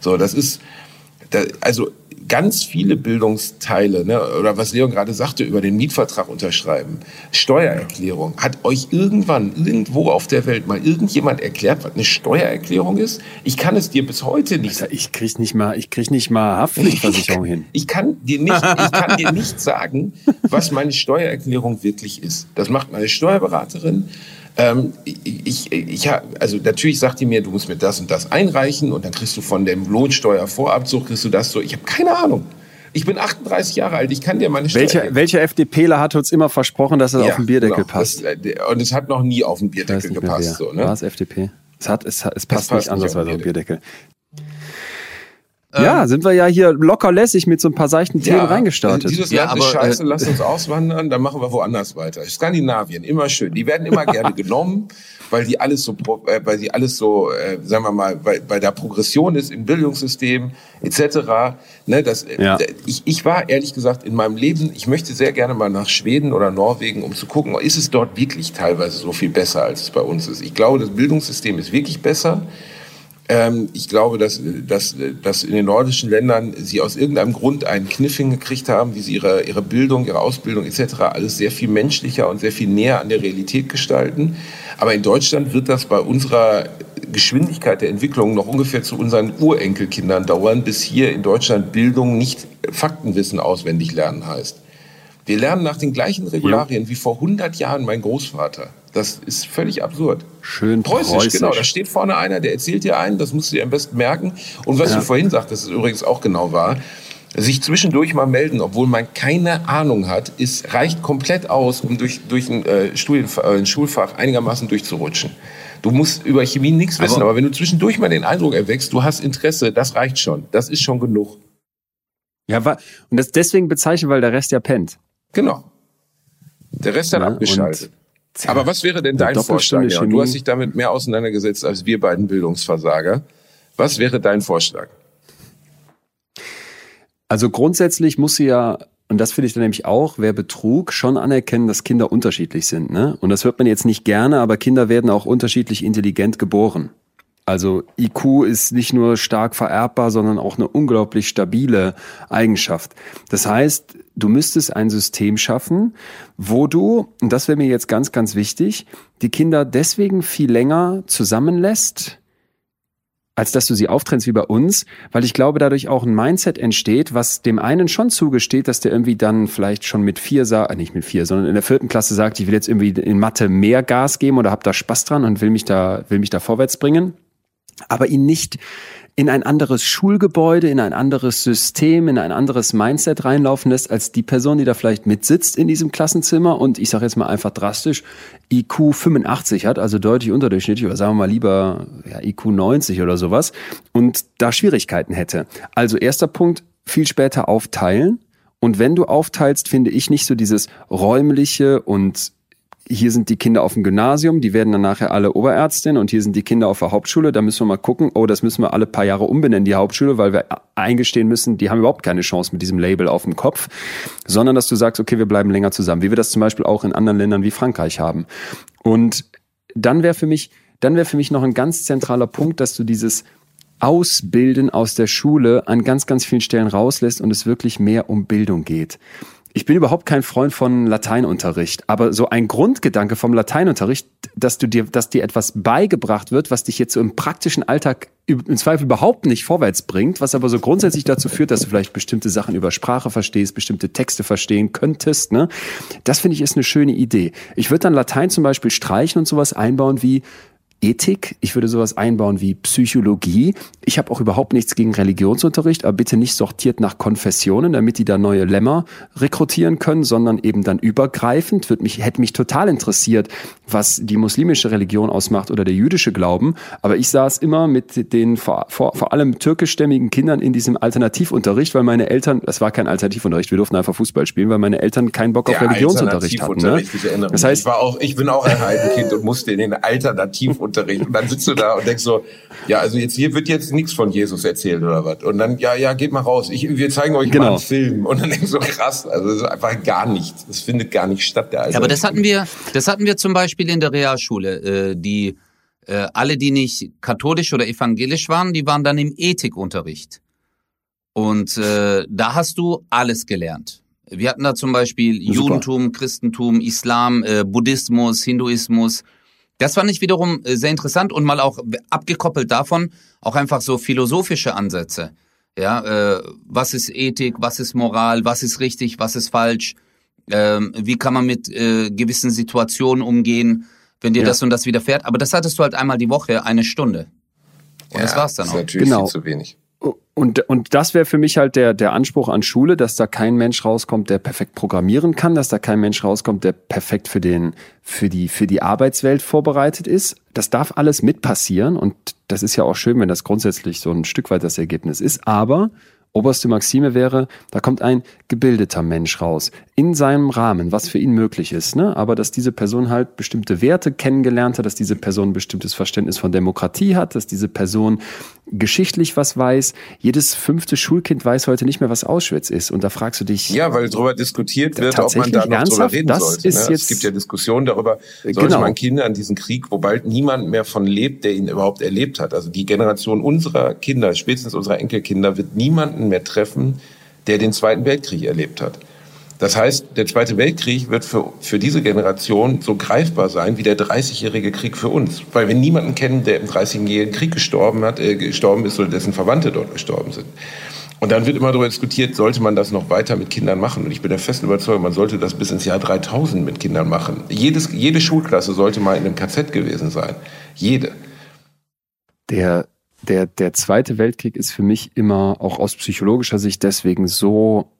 So, das ist, da, also ganz viele Bildungsteile, ne, oder was Leon gerade sagte, über den Mietvertrag unterschreiben, Steuererklärung. Hat euch irgendwann, irgendwo auf der Welt mal irgendjemand erklärt, was eine Steuererklärung ist? Ich kann es dir bis heute nicht sagen. Ich krieg nicht mal, ich krieg nicht mal Haftpflichtversicherung hin. Ich kann dir nicht, ich kann dir nicht sagen, was meine Steuererklärung wirklich ist. Das macht meine Steuerberaterin. Ähm, ich, ich, also natürlich sagt die mir, du musst mir das und das einreichen und dann kriegst du von dem Lohnsteuervorabzug kriegst du das so. Ich habe keine Ahnung. Ich bin 38 Jahre alt. Ich kann dir meine Welcher, welcher FDPler hat uns immer versprochen, dass es Ja, auf den Bierdeckel genau. passt? Das, äh, und es hat noch nie auf den Bierdeckel mehr gepasst. So, ne? War es FDP? Es, hat, es, es passt, passt nicht nicht ansatzweise auf den Bierdeckel. Ja, sind wir ja hier locker lässig mit so ein paar seichten Themen reingestartet. Dieses Ja, Land ist aber, scheiße, äh, lass uns auswandern, dann machen wir woanders weiter. Skandinavien, immer schön. Die werden immer gerne genommen, weil die alles so, äh, weil die alles so, äh, sagen wir mal, weil, weil da Progression ist im Bildungssystem etc. Ne, das, äh, Ja. ich, ich war ehrlich gesagt in meinem Leben, ich möchte sehr gerne mal nach Schweden oder Norwegen, um zu gucken, ist es dort wirklich teilweise so viel besser, als es bei uns ist. Ich glaube, das Bildungssystem ist wirklich besser. Ähm, ich glaube, dass, dass, dass in den nordischen Ländern sie aus irgendeinem Grund einen Kniff hingekriegt haben, wie sie ihre, ihre Bildung, ihre Ausbildung etc. alles sehr viel menschlicher und sehr viel näher an der Realität gestalten. Aber in Deutschland wird das bei unserer Geschwindigkeit der Entwicklung noch ungefähr zu unseren Urenkelkindern dauern, bis hier in Deutschland Bildung nicht Faktenwissen auswendig lernen heißt. Wir lernen nach den gleichen Regularien wie vor 100 Jahren mein Großvater. Das ist völlig absurd. Schön Preußisch, preußisch. genau. Da steht vorne einer, der erzählt dir einen, das musst du dir am besten merken. Und was du vorhin sagtest, ist übrigens auch genau wahr. Sich zwischendurch mal melden, obwohl man keine Ahnung hat, ist, reicht komplett aus, um durch, durch ein, äh, äh, ein Schulfach einigermaßen durchzurutschen. Du musst über Chemie nichts wissen, aber wenn du zwischendurch mal den Eindruck erweckst, du hast Interesse, das reicht schon. Das ist schon genug. Ja, und das deswegen bezeichnen, weil der Rest ja pennt. Genau. Der Rest hat Ne? abgeschaltet. Und- Aber was wäre denn dein Vorschlag? Ja, du hast dich damit mehr auseinandergesetzt als wir beiden Bildungsversager. Was wäre dein Vorschlag? Also grundsätzlich muss sie ja, und das finde ich dann nämlich auch, wer Betrug, schon anerkennen, dass Kinder unterschiedlich sind. Ne? Und das hört man jetzt nicht gerne, aber Kinder werden auch unterschiedlich intelligent geboren. Also IQ ist nicht nur stark vererbbar, sondern auch eine unglaublich stabile Eigenschaft. Das heißt, du müsstest ein System schaffen, wo du, und das wäre mir jetzt ganz, ganz wichtig, die Kinder deswegen viel länger zusammenlässt, als dass du sie auftrennst wie bei uns, weil ich glaube, dadurch auch ein Mindset entsteht, was dem einen schon zugesteht, dass der irgendwie dann vielleicht schon mit vier, sa- äh, nicht mit vier, sondern in der vierten Klasse sagt, ich will jetzt irgendwie in Mathe mehr Gas geben oder hab da Spaß dran und will mich da, will mich da vorwärts bringen, aber ihn nicht in ein anderes Schulgebäude, in ein anderes System, in ein anderes Mindset reinlaufen lässt, als die Person, die da vielleicht mitsitzt in diesem Klassenzimmer und ich sage jetzt mal einfach drastisch, IQ 85 hat, also deutlich unterdurchschnittlich, oder sagen wir mal lieber ja, IQ 90 oder sowas, und da Schwierigkeiten hätte. Also erster Punkt, viel später aufteilen. Und wenn du aufteilst, finde ich nicht so dieses räumliche und hier sind die Kinder auf dem Gymnasium, die werden dann nachher alle Oberärztin und hier sind die Kinder auf der Hauptschule, da müssen wir mal gucken, oh, das müssen wir alle paar Jahre umbenennen, die Hauptschule, weil wir eingestehen müssen, die haben überhaupt keine Chance mit diesem Label auf dem Kopf, sondern dass du sagst, okay, wir bleiben länger zusammen, wie wir das zum Beispiel auch in anderen Ländern wie Frankreich haben. Und dann wäre für mich, dann wäre für mich noch ein ganz zentraler Punkt, dass du dieses Ausbilden aus der Schule an ganz, ganz vielen Stellen rauslässt und es wirklich mehr um Bildung geht ich bin überhaupt kein Freund von Lateinunterricht, aber so ein Grundgedanke vom Lateinunterricht, dass du dir, dass dir etwas beigebracht wird, was dich jetzt so im praktischen Alltag im Zweifel überhaupt nicht vorwärts bringt, was aber so grundsätzlich dazu führt, dass du vielleicht bestimmte Sachen über Sprache verstehst, bestimmte Texte verstehen könntest, ne? Das finde ich ist eine schöne Idee. Ich würde dann Latein zum Beispiel streichen und sowas einbauen wie Ethik, ich würde sowas einbauen wie Psychologie. Ich habe auch überhaupt nichts gegen Religionsunterricht, aber bitte nicht sortiert nach Konfessionen, damit die da neue Lämmer rekrutieren können, sondern eben dann übergreifend. Wird mich, hätte mich total interessiert, was die muslimische Religion ausmacht oder der jüdische Glauben. Aber ich saß immer mit den vor, vor, vor allem türkischstämmigen Kindern in diesem Alternativunterricht, weil meine Eltern, das war kein Alternativunterricht, wir durften einfach Fußball spielen, weil meine Eltern keinen Bock auf Religionsunterricht hatten. Ne? Das heißt, ich, war auch, ich bin auch ein Heidenkind und musste in den Alternativunterricht Unterricht. Und dann sitzt du da und denkst so, ja, also jetzt hier wird jetzt nichts von Jesus erzählt oder was. Und dann, ja, ja, geht mal raus. Ich, wir zeigen euch genau. mal einen Film. Und dann denkst du so krass, also das ist einfach gar nichts. Das findet gar nicht statt. Der ja, aber das hatten wir, das hatten wir zum Beispiel in der Realschule. Äh, die äh, alle, die nicht katholisch oder evangelisch waren, die waren dann im Ethikunterricht. Und äh, da hast du alles gelernt. Wir hatten da zum Beispiel Super. Judentum, Christentum, Islam, äh, Buddhismus, Hinduismus, das fand ich wiederum äh, sehr interessant und mal auch abgekoppelt davon auch einfach so philosophische Ansätze. Ja, äh, was ist Ethik, was ist Moral, was ist richtig, was ist falsch? Ähm, wie kann man mit äh, gewissen Situationen umgehen, wenn dir ja. das und das widerfährt? Aber das hattest du halt einmal die Woche, eine Stunde. Und ja, das war's dann auch. Das ist natürlich genau. viel zu wenig. Und, und das wäre für mich halt der, der Anspruch an Schule, dass da kein Mensch rauskommt, der perfekt programmieren kann, dass da kein Mensch rauskommt, der perfekt für, den, für, die, für die Arbeitswelt vorbereitet ist. Das darf alles mit passieren und das ist ja auch schön, wenn das grundsätzlich so ein Stück weit das Ergebnis ist. Aber Oberste Maxime wäre, da kommt ein gebildeter Mensch raus, in seinem Rahmen, was für ihn möglich ist, ne? aber dass diese Person halt bestimmte Werte kennengelernt hat, dass diese Person ein bestimmtes Verständnis von Demokratie hat, dass diese Person geschichtlich was weiß. Jedes fünfte Schulkind weiß heute nicht mehr, was Auschwitz ist. Und da fragst du dich. Ja, weil darüber diskutiert wird, ob man da noch drüber reden das sollte. Ist ne? jetzt, es gibt ja Diskussionen darüber, sollte genau. man Kindern diesen Krieg, wo bald niemand mehr von lebt, der ihn überhaupt erlebt hat. Also die Generation unserer Kinder, spätestens unserer Enkelkinder, wird niemanden mehr treffen, der den Zweiten Weltkrieg erlebt hat. Das heißt, der Zweite Weltkrieg wird für, für diese Generation so greifbar sein wie der 30-jährige Krieg für uns. Weil wir niemanden kennen, der im 30-jährigen Krieg gestorben hat, äh, gestorben ist oder dessen Verwandte dort gestorben sind. Und dann wird immer darüber diskutiert, sollte man das noch weiter mit Kindern machen? Und ich bin der festen Überzeugung, man sollte das bis ins Jahr 3000 mit Kindern machen. Jedes, jede Schulklasse sollte mal in einem KZ gewesen sein. Jede. Der, der, der Zweite Weltkrieg ist für mich immer auch aus psychologischer Sicht deswegen so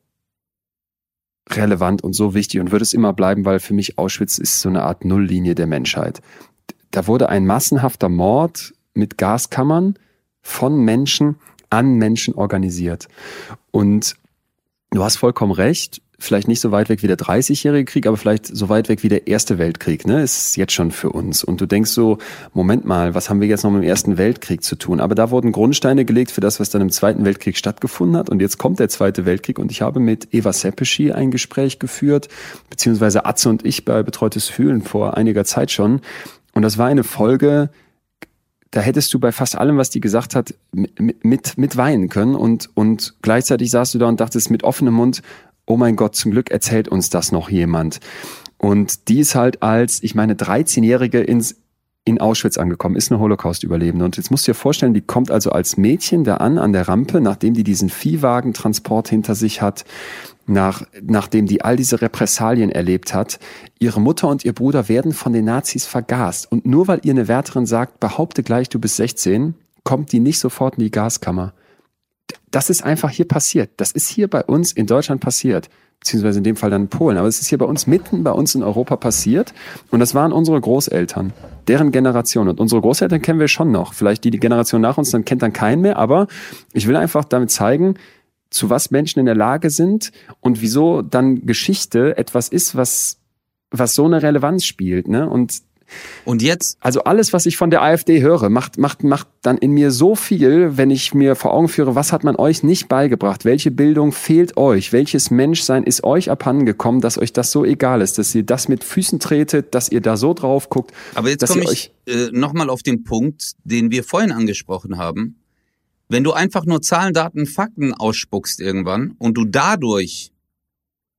relevant und so wichtig und wird es immer bleiben, weil für mich Auschwitz ist so eine Art Nulllinie der Menschheit. Da wurde ein massenhafter Mord mit Gaskammern von Menschen an Menschen organisiert. Und du hast vollkommen recht, vielleicht nicht so weit weg wie der 30-jährige Krieg, aber vielleicht so weit weg wie der Erste Weltkrieg, ne? Ist jetzt schon für uns. Und du denkst so, Moment mal, was haben wir jetzt noch mit dem Ersten Weltkrieg zu tun? Aber da wurden Grundsteine gelegt für das, was dann im Zweiten Weltkrieg stattgefunden hat. Und jetzt kommt der Zweite Weltkrieg und ich habe mit Eva Seppeschi ein Gespräch geführt, beziehungsweise Atze und ich bei Betreutes Fühlen vor einiger Zeit schon. Und das war eine Folge, da hättest du bei fast allem, was die gesagt hat, mit, mit, mit weinen können und, und gleichzeitig saßt du da und dachtest mit offenem Mund, oh mein Gott, zum Glück erzählt uns das noch jemand. Und die ist halt als, ich meine, 13-Jährige ins in Auschwitz angekommen, ist eine Holocaust-Überlebende. Und jetzt musst du dir vorstellen, die kommt also als Mädchen da an, an der Rampe, nachdem die diesen Viehwagentransport hinter sich hat, nach, nachdem die all diese Repressalien erlebt hat. Ihre Mutter und ihr Bruder werden von den Nazis vergast. Und nur weil ihr eine Wärterin sagt, behaupte gleich, du bist 16, kommt die nicht sofort in die Gaskammer das ist einfach hier passiert. Das ist hier bei uns in Deutschland passiert. Beziehungsweise in dem Fall dann in Polen. Aber es ist hier bei uns mitten bei uns in Europa passiert. Und das waren unsere Großeltern, deren Generation. Und unsere Großeltern kennen wir schon noch. Vielleicht die, die Generation nach uns, dann kennt dann keinen mehr. Aber ich will einfach damit zeigen, zu was Menschen in der Lage sind und wieso dann Geschichte etwas ist, was was so eine Relevanz spielt, ne? Und Und jetzt, also alles, was ich von der AfD höre, macht, macht, macht dann in mir so viel, wenn ich mir vor Augen führe, was hat man euch nicht beigebracht? Welche Bildung fehlt euch? Welches Menschsein ist euch abhandengekommen, dass euch das so egal ist, dass ihr das mit Füßen tretet, dass ihr da so drauf guckt? aber jetzt komme ich äh, nochmal auf den Punkt, den wir vorhin angesprochen haben. Wenn du einfach nur Zahlen, Daten, Fakten ausspuckst irgendwann und du dadurch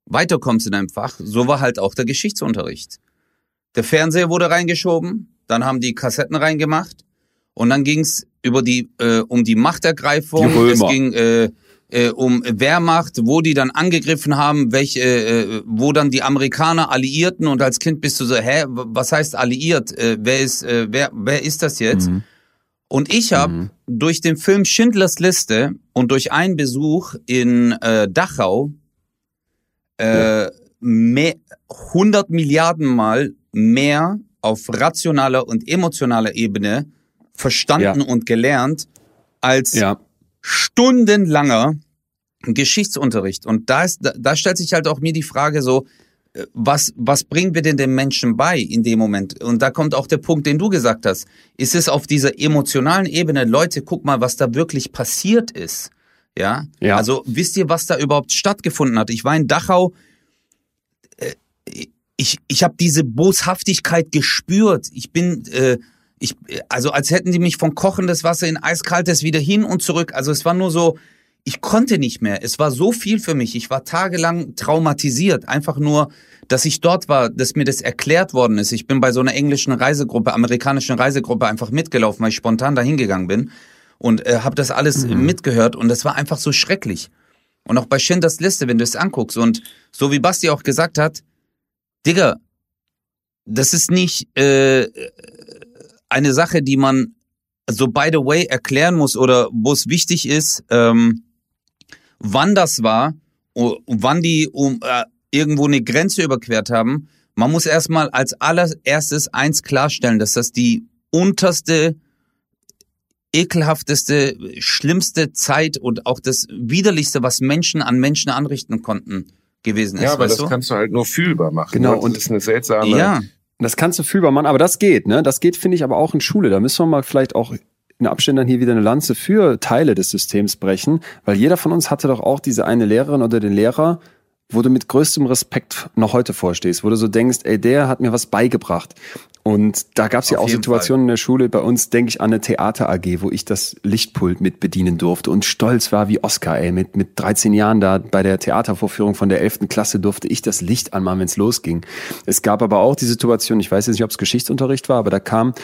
weiterkommst in deinem Fach, so war halt auch der Geschichtsunterricht. Der Fernseher wurde reingeschoben, dann haben die Kassetten reingemacht und dann ging's über die äh, um die Machtergreifung. Die. Es ging äh, äh, um Wehrmacht, wo die dann angegriffen haben, welche, äh, wo dann die Amerikaner alliierten und als Kind bist du so, hä, was heißt alliiert? Äh, wer ist, äh, wer, wer ist das jetzt? Und ich habe durch den Film Schindlers Liste und durch einen Besuch in äh, Dachau äh, mehr, 100 Milliarden Mal mehr auf rationaler und emotionaler Ebene verstanden Ja. und gelernt als Ja. stundenlanger Geschichtsunterricht. Und da, ist, da, da stellt sich halt auch mir die Frage so, äh, was, was bringen wir denn den Menschen bei in dem Moment? Und da kommt auch der Punkt, den du gesagt hast. Ist es auf dieser emotionalen Ebene, Leute, guck mal, was da wirklich passiert ist. Ja? Ja. Also wisst ihr, was da überhaupt stattgefunden hat? Ich war in Dachau, äh, ich, ich habe diese Boshaftigkeit gespürt. Ich bin, äh, ich, also als hätten die mich von kochendes Wasser in eiskaltes wieder hin und zurück. Also es war nur so, ich konnte nicht mehr. Es war so viel für mich. Ich war tagelang traumatisiert. Einfach nur, dass ich dort war, dass mir das erklärt worden ist. Ich bin bei so einer englischen Reisegruppe, amerikanischen Reisegruppe einfach mitgelaufen, weil ich spontan dahin gegangen bin und äh, habe das alles äh, mitgehört und das war einfach so schrecklich. Und auch bei Schindlers Liste, wenn du es anguckst und so wie Basti auch gesagt hat, Digga, das ist nicht äh, eine Sache, die man so by the way erklären muss oder wo es wichtig ist, ähm, wann das war, o- wann die um äh, irgendwo eine Grenze überquert haben. Man muss erstmal als allererstes eins klarstellen, dass das die unterste, ekelhafteste, schlimmste Zeit und auch das widerlichste, was Menschen an Menschen anrichten konnten, gewesen ist. Ja, aber weißt das du? kannst du halt nur fühlbar machen. Genau, ne? Das und- ist eine seltsame. ja. Das kannst du fühlbar machen, aber das geht, ne? Das geht, finde ich, aber auch in Schule. Da müssen wir mal vielleicht auch in Abständen hier wieder eine Lanze für Teile des Systems brechen, weil jeder von uns hatte doch auch diese eine Lehrerin oder den Lehrer, wo du mit größtem Respekt noch heute vorstehst, wo du so denkst, ey, der hat mir was beigebracht. Und da gab es ja auch Situationen in der Schule, bei uns denke ich an eine Theater AG, wo ich das Lichtpult mit bedienen durfte und stolz war wie Oscar, ey, mit, mit 13 Jahren da bei der Theatervorführung von der 11. Klasse durfte ich das Licht anmachen, wenn es losging. Es gab aber auch die Situation, ich weiß jetzt nicht, ob es Geschichtsunterricht war, aber da kam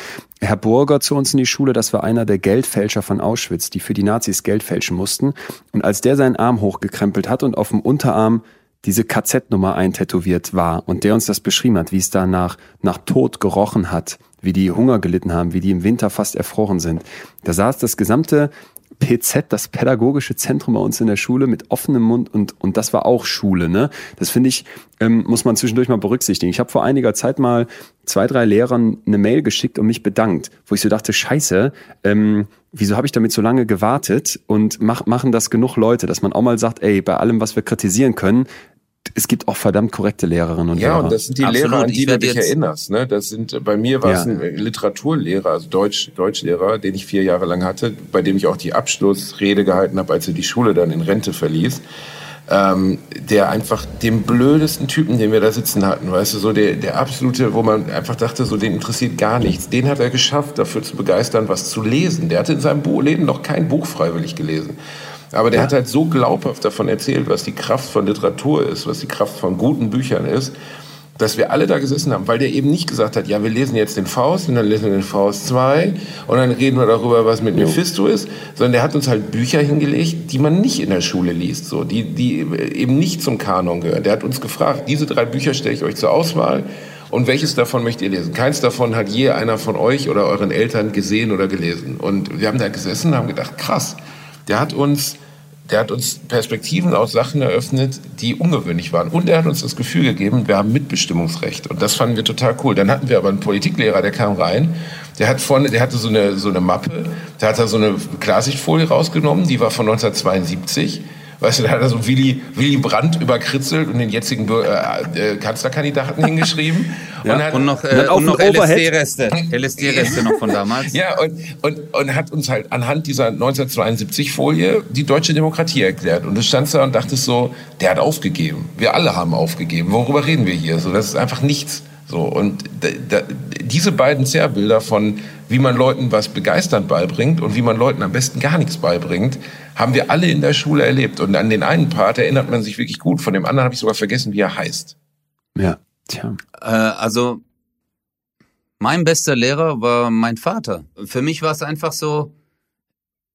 Herr Burger zu uns in die Schule, das war einer der Geldfälscher von Auschwitz, die für die Nazis Geld fälschen mussten. Und als der seinen Arm hochgekrempelt hat und auf dem Unterarm diese KZ-Nummer eintätowiert war und der uns das beschrieben hat, wie es da nach, nach Tod gerochen hat, wie die Hunger gelitten haben, wie die im Winter fast erfroren sind. Da saß das gesamte PZ, das pädagogische Zentrum bei uns in der Schule mit offenem Mund und, und das war auch Schule. Ne? Das finde ich, ähm, muss man zwischendurch mal berücksichtigen. Ich habe vor einiger Zeit mal zwei, drei Lehrern eine Mail geschickt und mich bedankt, wo ich so dachte, scheiße, ähm, wieso habe ich damit so lange gewartet und mach, machen das genug Leute, dass man auch mal sagt, ey, bei allem, was wir kritisieren können, es gibt auch verdammt korrekte Lehrerinnen und Ja, Lehrer. und das sind die Absolut, Lehrer, an die du dich jetzt- erinnerst. Ne? Das sind bei mir war es Ja. ein Literaturlehrer, also Deutsch, Deutschlehrer, den ich vier Jahre lang hatte, bei dem ich auch die Abschlussrede gehalten habe, als er die Schule dann in Rente verließ. Ähm, der einfach den blödesten Typen, den wir da sitzen hatten, weißt du, so der, der absolute, wo man einfach dachte, so den interessiert gar nichts. Den hat er geschafft, dafür zu begeistern, was zu lesen. Der hatte in seinem Leben noch kein Buch freiwillig gelesen. Aber der hat halt so glaubhaft davon erzählt, was die Kraft von Literatur ist, was die Kraft von guten Büchern ist, dass wir alle da gesessen haben, weil der eben nicht gesagt hat, ja, wir lesen jetzt den Faust und dann lesen wir den Faust 2 und dann reden wir darüber, was mit Mephisto ist, sondern der hat uns halt Bücher hingelegt, die man nicht in der Schule liest, so, die, die eben nicht zum Kanon gehören. Der hat uns gefragt, diese drei Bücher stelle ich euch zur Auswahl und welches davon möchtet ihr lesen? Keins davon hat je einer von euch oder euren Eltern gesehen oder gelesen. Und wir haben da gesessen und haben gedacht, krass, der hat uns der hat uns Perspektiven aus Sachen eröffnet, die ungewöhnlich waren. Und er hat uns das Gefühl gegeben, wir haben Mitbestimmungsrecht. Und das fanden wir total cool. Dann hatten wir aber einen Politiklehrer, der kam rein, der hat vorne, der hatte so eine, so eine Mappe, der hat da so eine Klarsichtfolie rausgenommen, die war von 1972. Weißt du, da hat er so Willy, Willy Brandt überkritzelt und den jetzigen äh, äh, Kanzlerkandidaten hingeschrieben. ja. und, hat, und noch, äh, und noch LSD-Reste. LSD-Reste noch von damals. Ja, und, und, und hat uns halt anhand dieser 1972-Folie die deutsche Demokratie erklärt. Und du standst da und dachtest so, der hat aufgegeben. Wir alle haben aufgegeben. Worüber reden wir hier? So, das ist einfach nichts. So, und da, da, diese beiden Zerrbilder von wie man Leuten was begeisternd beibringt und wie man Leuten am besten gar nichts beibringt, haben wir alle in der Schule erlebt. Und an den einen Part erinnert man sich wirklich gut, von dem anderen habe ich sogar vergessen, wie er heißt. Ja, tja. Äh, also mein bester Lehrer war mein Vater. Für mich war es einfach so,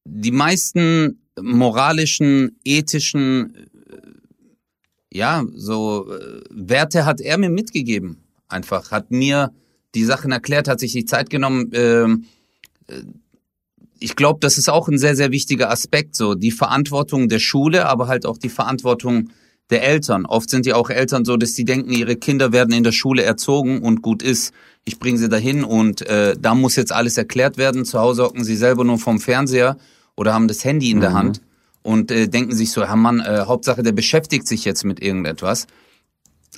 die meisten moralischen, ethischen, äh, ja, so äh, Werte hat er mir mitgegeben. Einfach hat mir die Sachen erklärt, hat sich die Zeit genommen. Ähm, äh, ich glaube, das ist auch ein sehr, sehr wichtiger Aspekt, so die Verantwortung der Schule, aber halt auch die Verantwortung der Eltern. Oft sind ja auch Eltern so, dass sie denken, ihre Kinder werden in der Schule erzogen und gut ist. Ich bringe sie dahin und äh, da muss jetzt alles erklärt werden. Zu Hause hocken sie selber nur vom Fernseher oder haben das Handy in mhm. der Hand und äh, denken sich so, Herr Mann, äh, Hauptsache der beschäftigt sich jetzt mit irgendetwas.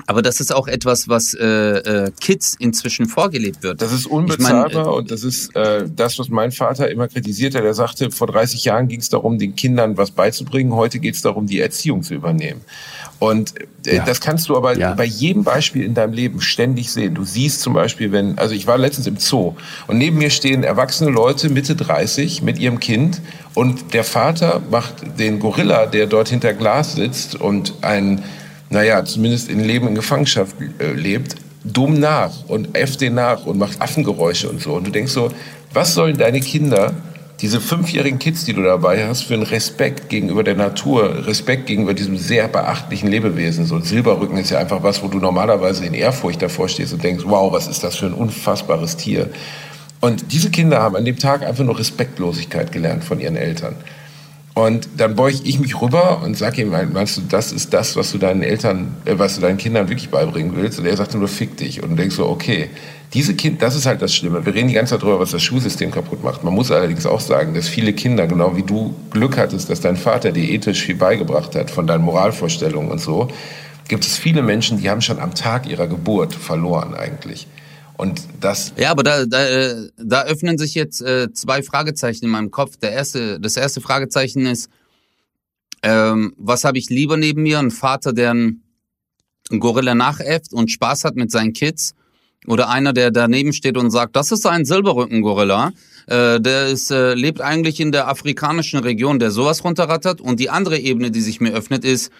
Aber das ist auch etwas, was äh, äh, Kids inzwischen vorgelebt wird. Das ist unbezahlbar ich mein, äh, und das ist äh, das, was mein Vater immer kritisiert hat. Er sagte, vor 30 Jahren ging es darum, den Kindern was beizubringen. Heute geht es darum, die Erziehung zu übernehmen. Und äh, ja. das kannst du aber ja. bei jedem Beispiel in deinem Leben ständig sehen. Du siehst zum Beispiel, wenn, also ich war letztens im Zoo und neben mir stehen erwachsene Leute Mitte 30 mit ihrem Kind und der Vater macht den Gorilla, der dort hinter Glas sitzt und ein naja, zumindest in Leben in Gefangenschaft äh, lebt, dumm nach und äfft den nach und macht Affengeräusche und so. Und du denkst so, was sollen deine Kinder, diese fünfjährigen Kids, die du dabei hast, für einen Respekt gegenüber der Natur, Respekt gegenüber diesem sehr beachtlichen Lebewesen. So ein Silberrücken ist ja einfach was, wo du normalerweise in Ehrfurcht davor stehst und denkst, wow, was ist das für ein unfassbares Tier. Und diese Kinder haben an dem Tag einfach nur Respektlosigkeit gelernt von ihren Eltern. Und dann beuge ich mich rüber und sage ihm, meinst du, das ist das, was du deinen Eltern, äh, was du deinen Kindern wirklich beibringen willst? Und er sagt nur, fick dich. Und du denkst so, okay, diese Kind, das ist halt das Schlimme. Wir reden die ganze Zeit darüber, was das Schulsystem kaputt macht. Man muss allerdings auch sagen, dass viele Kinder, genau wie du Glück hattest, dass dein Vater dir ethisch viel beigebracht hat von deinen Moralvorstellungen und so, gibt es viele Menschen, die haben schon am Tag ihrer Geburt verloren eigentlich. Und das. Ja, aber da, da, äh, da öffnen sich jetzt äh, zwei Fragezeichen in meinem Kopf. Der erste, das erste Fragezeichen ist, ähm, was habe ich lieber neben mir? Ein Vater, der einen Gorilla nachäfft und Spaß hat mit seinen Kids? Oder einer, der daneben steht und sagt, das ist ein Silberrücken-Gorilla. Äh, der ist, äh, lebt eigentlich in der afrikanischen Region, der sowas runterrattert. Und die andere Ebene, die sich mir öffnet, ist,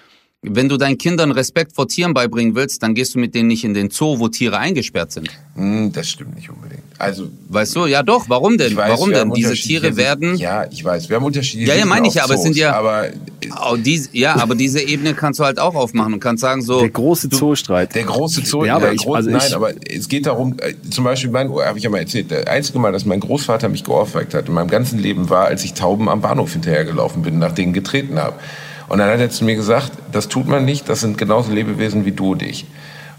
wenn du deinen Kindern Respekt vor Tieren beibringen willst, dann gehst du mit denen nicht in den Zoo, wo Tiere eingesperrt sind. Hm, das stimmt nicht unbedingt. Also, weißt du, ja doch, warum denn? Weiß, warum denn? Diese Tiere werden. Ja, ich weiß, wir haben unterschiedliche Ja, ja, meine ich ja, aber es sind ja. Aber, oh, diese, ja, aber diese Ebene kannst du halt auch aufmachen und kannst sagen so. Der große Zoostreit. Der große Zoo, ja, aber ich, also nein, ich, aber es geht darum, äh, zum Beispiel, mein, habe ich ja mal erzählt, der einzige Mal, dass mein Großvater mich geohrfeigt hat in meinem ganzen Leben war, als ich Tauben am Bahnhof hinterhergelaufen bin, nach denen getreten habe. Und dann hat er zu mir gesagt, das tut man nicht, das sind genauso Lebewesen wie du und ich.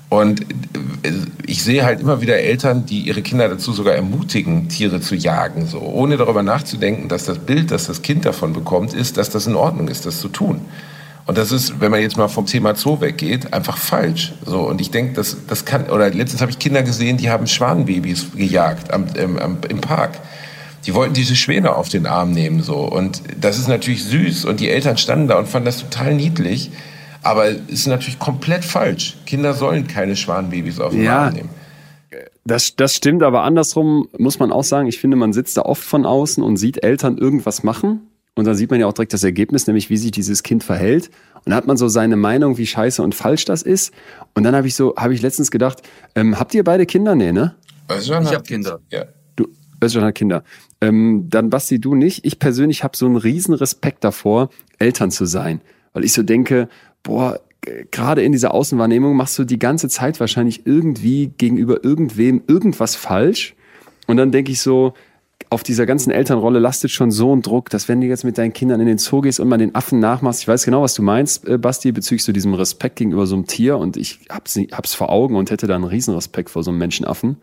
Und äh, ich sehe halt immer wieder Eltern, die ihre Kinder dazu sogar ermutigen, Tiere zu jagen, so ohne darüber nachzudenken, dass das Bild, das das Kind davon bekommt, ist, dass das in Ordnung ist, das zu tun. Und das ist, wenn man jetzt mal vom Thema Zoo weggeht, einfach falsch. So und ich denke, das das kann. Oder letztens habe ich Kinder gesehen, die haben Schwanenbabys gejagt am, am, im Park die wollten diese Schwäne auf den Arm nehmen so und das ist natürlich süß und die Eltern standen da und fanden das total niedlich, aber es ist natürlich komplett falsch. Kinder sollen keine Schwanenbabys auf den ja. Arm nehmen. Das, das stimmt, aber andersrum muss man auch sagen, ich finde, man sitzt da oft von außen und sieht Eltern irgendwas machen und dann sieht man ja auch direkt das Ergebnis, nämlich wie sich dieses Kind verhält. Und dann hat man so seine Meinung, wie scheiße und falsch das ist. Und dann habe ich so, habe ich letztens gedacht, ähm, habt ihr beide Kinder? Nee, ne? Also, ich habe Kinder. Ja. Du, Özcan hat Kinder. Ähm, dann Basti, du nicht. Ich persönlich habe so einen riesen Respekt davor, Eltern zu sein. Weil ich so denke, boah, gerade in dieser Außenwahrnehmung machst du die ganze Zeit wahrscheinlich irgendwie gegenüber irgendwem irgendwas falsch. Und dann denke ich so, auf dieser ganzen Elternrolle lastet schon so ein Druck, dass wenn du jetzt mit deinen Kindern in den Zoo gehst und mal den Affen nachmachst, ich weiß genau, was du meinst, äh, Basti, bezüglich so diesem Respekt gegenüber so einem Tier und ich hab's, hab's vor Augen und hätte da einen riesen Respekt vor so einem Menschenaffen.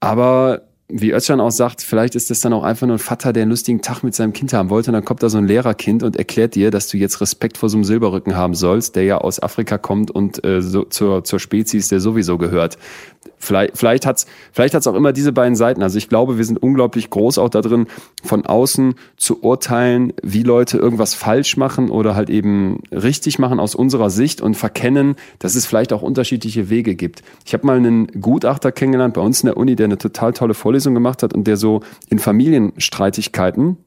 Aber wie Özcan auch sagt, vielleicht ist das dann auch einfach nur ein Vater, der einen lustigen Tag mit seinem Kind haben wollte. Und dann kommt da so ein Lehrerkind und erklärt dir, dass du jetzt Respekt vor so einem Silberrücken haben sollst, der ja aus Afrika kommt und äh, so, zur, zur Spezies, der sowieso gehört. Vielleicht, vielleicht hat's, vielleicht hat's auch immer diese beiden Seiten. Also ich glaube, wir sind unglaublich groß auch da drin, von außen zu urteilen, wie Leute irgendwas falsch machen oder halt eben richtig machen aus unserer Sicht und verkennen, dass es vielleicht auch unterschiedliche Wege gibt. Ich habe mal einen Gutachter kennengelernt bei uns in der Uni, der eine total tolle Vorlesung Vorlesung gemacht hat und der so in Familienstreitigkeiten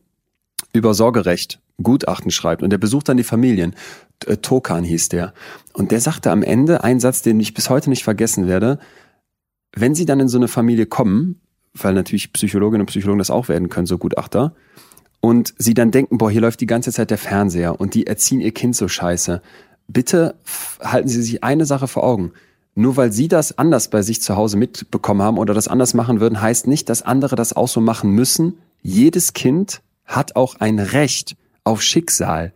über Sorgerecht Gutachten schreibt und der besucht dann die Familien. Äh, Tokan hieß der. Und der sagte am Ende einen Satz, den ich bis heute nicht vergessen werde. Wenn sie dann in so eine Familie kommen, weil natürlich Psychologinnen und Psychologen das auch werden können, so Gutachter, und sie dann denken, boah, hier läuft die ganze Zeit der Fernseher und die erziehen ihr Kind so scheiße. Bitte halten Sie sich eine Sache vor Augen. Nur weil sie das anders bei sich zu Hause mitbekommen haben oder das anders machen würden, heißt nicht, dass andere das auch so machen müssen. Jedes Kind hat auch ein Recht auf Schicksal.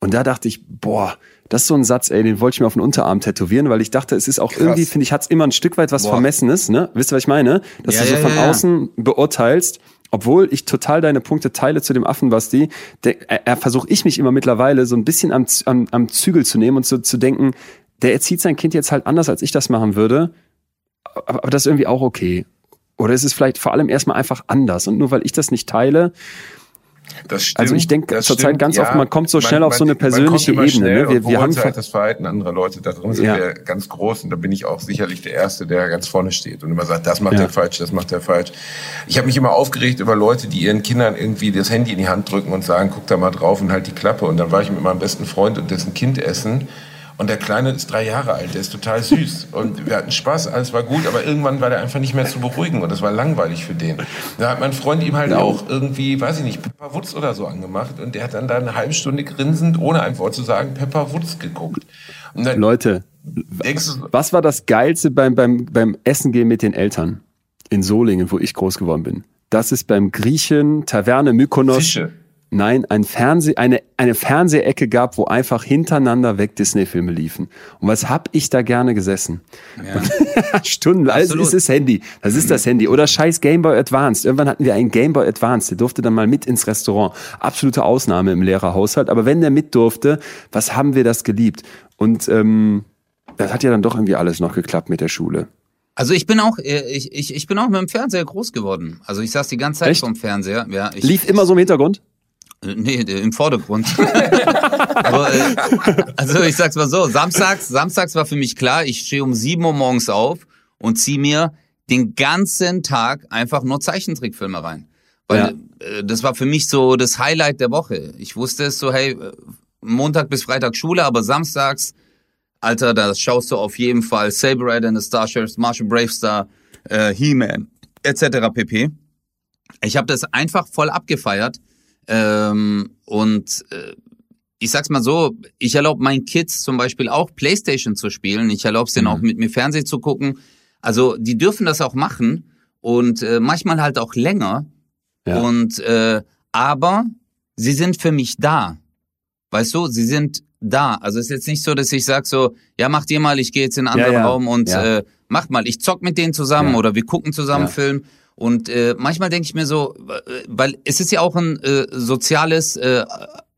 Und da dachte ich, boah, das ist so ein Satz, ey, den wollte ich mir auf den Unterarm tätowieren, weil ich dachte, es ist auch Krass. irgendwie, finde ich, hat es immer ein Stück weit was boah. Vermessenes, ne? Wisst ihr, was ich meine? Dass ja, du so ja, von ja, außen beurteilst, obwohl ich total deine Punkte teile zu dem Affen, Basti, der, er, er versuche ich mich immer mittlerweile so ein bisschen am, am, am Zügel zu nehmen und so zu denken, der erzieht sein Kind jetzt halt anders, als ich das machen würde. Aber das ist irgendwie auch okay. Oder ist es vielleicht vor allem erstmal einfach anders? Und nur weil ich das nicht teile, stimmt, also ich denke zurzeit ganz ja, oft, man kommt so schnell man, auf so eine persönliche Ebene. Ne? Wir, wir haben halt das Verhalten anderer Leute, da drin sind ja. wir ganz groß und da bin ich auch sicherlich der Erste, der ganz vorne steht und immer sagt, das macht ja. er falsch, das macht er falsch. Ich habe mich immer aufgeregt über Leute, die ihren Kindern irgendwie das Handy in die Hand drücken und sagen, guck da mal drauf und halt die Klappe. Und dann war ich mit meinem besten Freund und dessen Kind essen und der Kleine ist drei Jahre alt, der ist total süß. Und wir hatten Spaß, alles war gut, aber irgendwann war der einfach nicht mehr zu beruhigen und das war langweilig für den. Da hat mein Freund ihm halt auch irgendwie, weiß ich nicht, Pepper Woods oder so angemacht und der hat dann da eine halbe Stunde grinsend, ohne ein Wort zu sagen, Pepper Woods geguckt. Leute, was war das Geilste beim, beim, beim Essen gehen mit den Eltern in Solingen, wo ich groß geworden bin? Das ist beim Griechen Taverne Mykonos. Fische. Nein, ein Fernseh, eine, eine Fernsehecke gab, wo einfach hintereinander weg Disney-Filme liefen. Und was hab ich da gerne gesessen? Ja. Stunden, alles ist das Handy. Das ist das Handy. Oder scheiß Game Boy Advanced. Irgendwann hatten wir einen Game Boy Advanced. Der durfte dann mal mit ins Restaurant. Absolute Ausnahme im Lehrerhaushalt. Aber wenn der mit durfte, was haben wir das geliebt? Und ähm, das hat ja dann doch irgendwie alles noch geklappt mit der Schule. Also ich bin auch, äh, ich, ich, ich bin auch mit dem Fernseher groß geworden. Also ich saß die ganze Zeit Echt? vom Fernseher. Ja, ich, Lief immer so im Hintergrund? Äh, nee, im Vordergrund. Aber, äh, also ich sag's mal so, samstags, samstags war für mich klar, ich stehe um sieben Uhr morgens auf und zieh mir den ganzen Tag einfach nur Zeichentrickfilme rein. Weil ja. äh, das war für mich so das Highlight der Woche. Ich wusste es so, hey, Montag bis Freitag Schule, aber samstags, Alter, da schaust du auf jeden Fall Saber Rider and the Starships, Marshall Bravestar, äh, He-Man, etc. pp. Ich habe das einfach voll abgefeiert ähm, und äh, ich sag's mal so, ich erlaube meinen Kids zum Beispiel auch Playstation zu spielen. Ich erlaube es denen mhm. auch mit mir Fernsehen zu gucken. Also die dürfen das auch machen und äh, manchmal halt auch länger. Ja. Und äh, aber sie sind für mich da. Weißt du, sie sind da. Also es ist jetzt nicht so, dass ich sag so, ja, macht ihr mal, ich gehe jetzt in einen anderen ja, ja. Raum und äh, macht mal, ich zock mit denen zusammen oder wir gucken zusammen Film. Und äh, manchmal denke ich mir so, weil es ist ja auch ein äh, soziales, äh,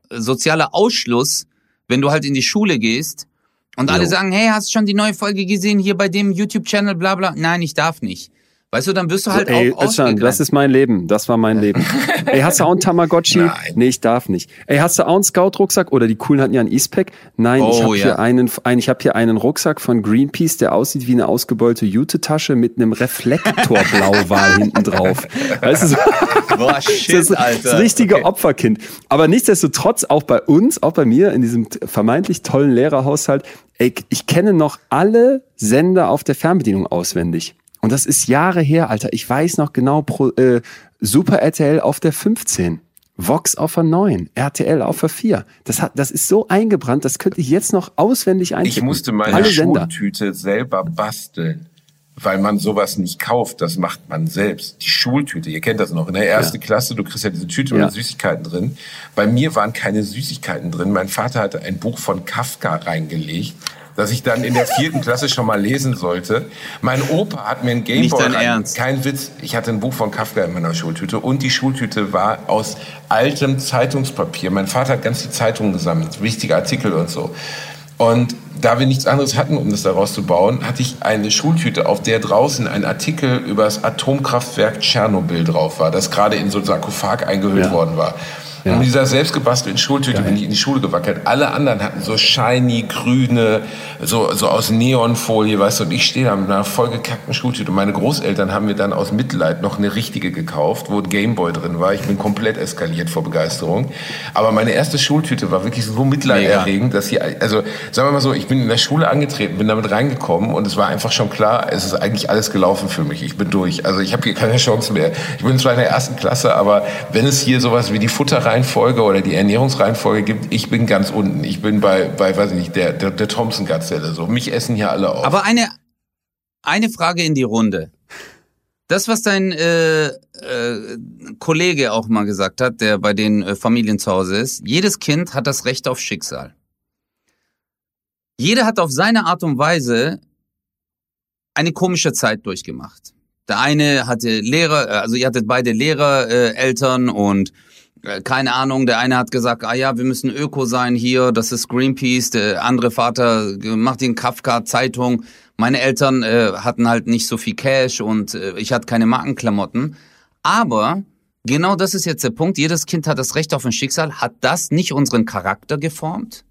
sozialer Ausschluss, wenn du halt in die Schule gehst und jo. alle sagen, hey, hast du schon die neue Folge gesehen hier bei dem YouTube-Channel, bla bla. Nein, ich darf nicht. Weißt du, dann wirst du halt so, ey, auch Özcan, Das ist mein Leben. Das war mein Leben. ey, hast du auch einen Tamagotchi? Nein. Nee, ich darf nicht. Ey, hast du auch einen Scout-Rucksack? Oder die coolen hatten ja einen E-Spec? Nein, oh, ich habe ja. hier einen, ein, ich habe hier einen Rucksack von Greenpeace, der aussieht wie eine ausgebeulte Jute-Tasche mit einem Reflektor-Blauwal hinten drauf. Weißt du, so, Boah, shit, das ist Alter. das richtige okay. Opferkind. Aber nichtsdestotrotz, auch bei uns, auch bei mir in diesem vermeintlich tollen Lehrerhaushalt, ey, ich kenne noch alle Sender auf der Fernbedienung auswendig. Und das ist Jahre her, Alter. Ich weiß noch genau, pro, äh, Super RTL auf der 15. Vox auf der 9, RTL auf der 4. Das, hat, das ist so eingebrannt, das könnte ich jetzt noch auswendig eintippen. Ich musste meine Alle Schultüte selber basteln, weil man sowas nicht kauft, das macht man selbst. Die Schultüte, ihr kennt das noch, in der ersten ja. Klasse, du kriegst ja diese Tüte ja. mit Süßigkeiten drin. Bei mir waren keine Süßigkeiten drin. Mein Vater hatte ein Buch von Kafka reingelegt dass ich dann in der vierten Klasse schon mal lesen sollte. Mein Opa hat mir ein Gameboy Nicht dein Ernst? Kein Witz. Ich hatte ein Buch von Kafka in meiner Schultüte und die Schultüte war aus altem Zeitungspapier. Mein Vater hat ganz die Zeitungen gesammelt, wichtige Artikel und so. Und da wir nichts anderes hatten, um das daraus zu bauen, hatte ich eine Schultüte, auf der draußen ein Artikel über das Atomkraftwerk Tschernobyl drauf war, das gerade in so ein Sarkophag eingehüllt Ja. worden war. Ja. Und mit dieser selbstgebastelten Schultüte bin ich in die Schule gewackelt. Alle anderen hatten so shiny, grüne, so, so aus Neonfolie, weißt du, und ich stehe da mit einer vollgekackten Schultüte. Und meine Großeltern haben mir dann aus Mitleid noch eine richtige gekauft, wo ein Gameboy drin war. Ich bin komplett eskaliert vor Begeisterung. Aber meine erste Schultüte war wirklich so mitleiderregend, dass sie, also, sagen wir mal so, ich bin in der Schule angetreten, bin damit reingekommen und es war einfach schon klar, es ist eigentlich alles gelaufen für mich. Ich bin durch. Also ich habe hier keine Chance mehr. Ich bin zwar in der ersten Klasse, aber wenn es hier sowas wie die Futterreihenfolge oder die Ernährungsreihenfolge gibt, ich bin ganz unten. Ich bin bei, bei weiß ich nicht, der, der, der Thompson-Gazelle. So. Mich essen hier alle auf. Aber eine, eine Frage in die Runde. Das, was dein äh, äh, Kollege auch mal gesagt hat, der bei den äh, Familien zu Hause ist, jedes Kind hat das Recht auf Schicksal. Jeder hat auf seine Art und Weise eine komische Zeit durchgemacht. Der eine hatte Lehrer, äh, also ihr hattet beide Lehrer, äh, Eltern und keine Ahnung, der eine hat gesagt, ah ja, wir müssen Öko sein hier, das ist Greenpeace, der andere Vater äh, macht den Kafka Zeitung. Meine Eltern äh, hatten halt nicht so viel Cash und äh, ich hatte keine Markenklamotten. Aber genau das ist jetzt der Punkt, jedes Kind hat das Recht auf ein Schicksal. Hat das nicht unseren Charakter geformt?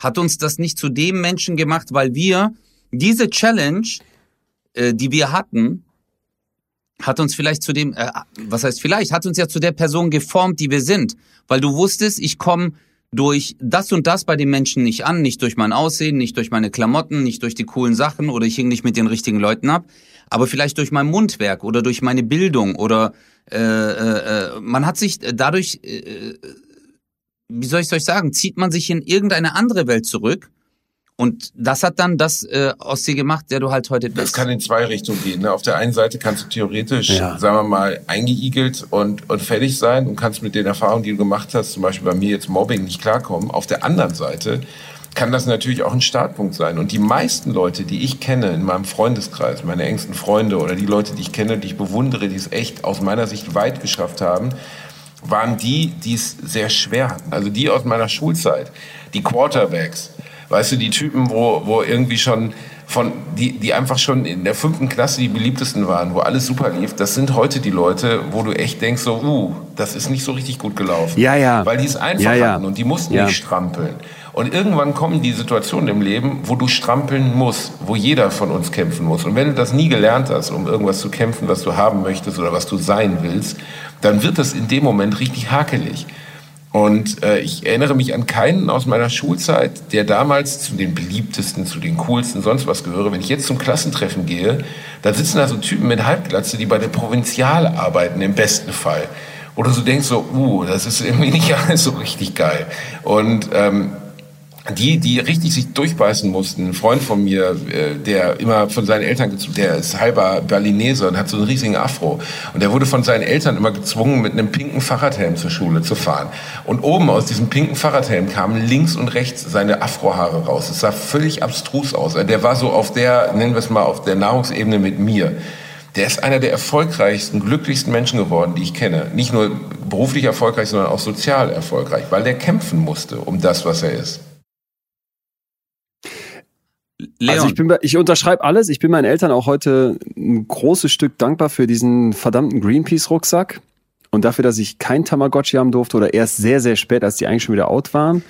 Hat uns das nicht zu dem Menschen gemacht, weil wir diese Challenge, äh, die wir hatten, hat uns vielleicht zu dem, äh, was heißt vielleicht, hat uns ja zu der Person geformt, die wir sind. Weil du wusstest, ich komme durch das und das bei den Menschen nicht an, nicht durch mein Aussehen, nicht durch meine Klamotten, nicht durch die coolen Sachen oder ich hing nicht mit den richtigen Leuten ab, aber vielleicht durch mein Mundwerk oder durch meine Bildung oder äh, äh, äh, man hat sich dadurch, äh, wie soll ich euch sagen, zieht man sich in irgendeine andere Welt zurück und das hat dann das äh, aus dir gemacht, der du halt heute Das bist. kann in zwei Richtungen gehen. Ne? Auf der einen Seite kannst du theoretisch, Ja. sagen wir mal, eingeigelt und, und fertig sein und kannst mit den Erfahrungen, die du gemacht hast, zum Beispiel bei mir jetzt Mobbing, nicht klarkommen. Auf der anderen Seite kann das natürlich auch ein Startpunkt sein. Und die meisten Leute, die ich kenne in meinem Freundeskreis, meine engsten Freunde oder die Leute, die ich kenne, die ich bewundere, die es echt aus meiner Sicht weit geschafft haben, waren die, die es sehr schwer hatten. Also die aus meiner Schulzeit, die Quarterbacks, weißt du, die Typen, wo, wo irgendwie schon von, die, die einfach schon in der fünften Klasse die beliebtesten waren, wo alles super lief, das sind heute die Leute, wo du echt denkst so, uh, das ist nicht so richtig gut gelaufen. Ja, ja. Weil die es einfach Ja, ja. hatten und die mussten Ja. nicht strampeln. Und irgendwann kommen die Situationen im Leben, wo du strampeln musst, wo jeder von uns kämpfen muss. Und wenn du das nie gelernt hast, um irgendwas zu kämpfen, was du haben möchtest oder was du sein willst, dann wird das in dem Moment richtig hakelig. Und äh, ich erinnere mich an keinen aus meiner Schulzeit, der damals zu den beliebtesten, zu den coolsten, sonst was gehöre. Wenn ich jetzt zum Klassentreffen gehe, dann sitzen da so Typen mit Halbglatze, die bei der Provinzial arbeiten, im besten Fall. Oder so denkst so, uh, das ist irgendwie nicht alles so richtig geil. Und ähm, die, die richtig sich durchbeißen mussten, ein Freund von mir, äh, der immer von seinen Eltern gezwungen, der ist halber Berlinese und hat so einen riesigen Afro. Und der wurde von seinen Eltern immer gezwungen, mit einem pinken Fahrradhelm zur Schule zu fahren. Und oben aus diesem pinken Fahrradhelm kamen links und rechts seine Afrohaare raus. Es sah völlig abstrus aus. Der war so auf der, nennen wir es mal, auf der Nahrungsebene mit mir. Der ist einer der erfolgreichsten, glücklichsten Menschen geworden, die ich kenne. Nicht nur beruflich erfolgreich, sondern auch sozial erfolgreich, weil der kämpfen musste um das, was er ist. Leon, Also ich bin, ich unterschreibe alles. Ich bin meinen Eltern auch heute ein großes Stück dankbar für diesen verdammten Greenpeace-Rucksack und dafür, dass ich kein Tamagotchi haben durfte oder erst sehr, sehr spät, als die eigentlich schon wieder out waren.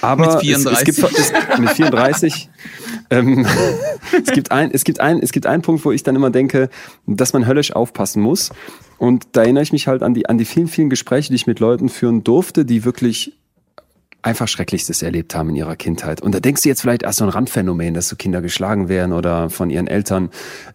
Aber Mit Es, es gibt, 34. es, mit 34. ähm, es gibt ein, es gibt ein, es gibt einen Punkt, wo ich dann immer denke, dass man höllisch aufpassen muss. Und da erinnere ich mich halt an die, an die vielen, vielen Gespräche, die ich mit Leuten führen durfte, die wirklich einfach Schrecklichstes erlebt haben in ihrer Kindheit. Und da denkst du jetzt vielleicht, ach, so ein Randphänomen, dass so Kinder geschlagen werden oder von ihren Eltern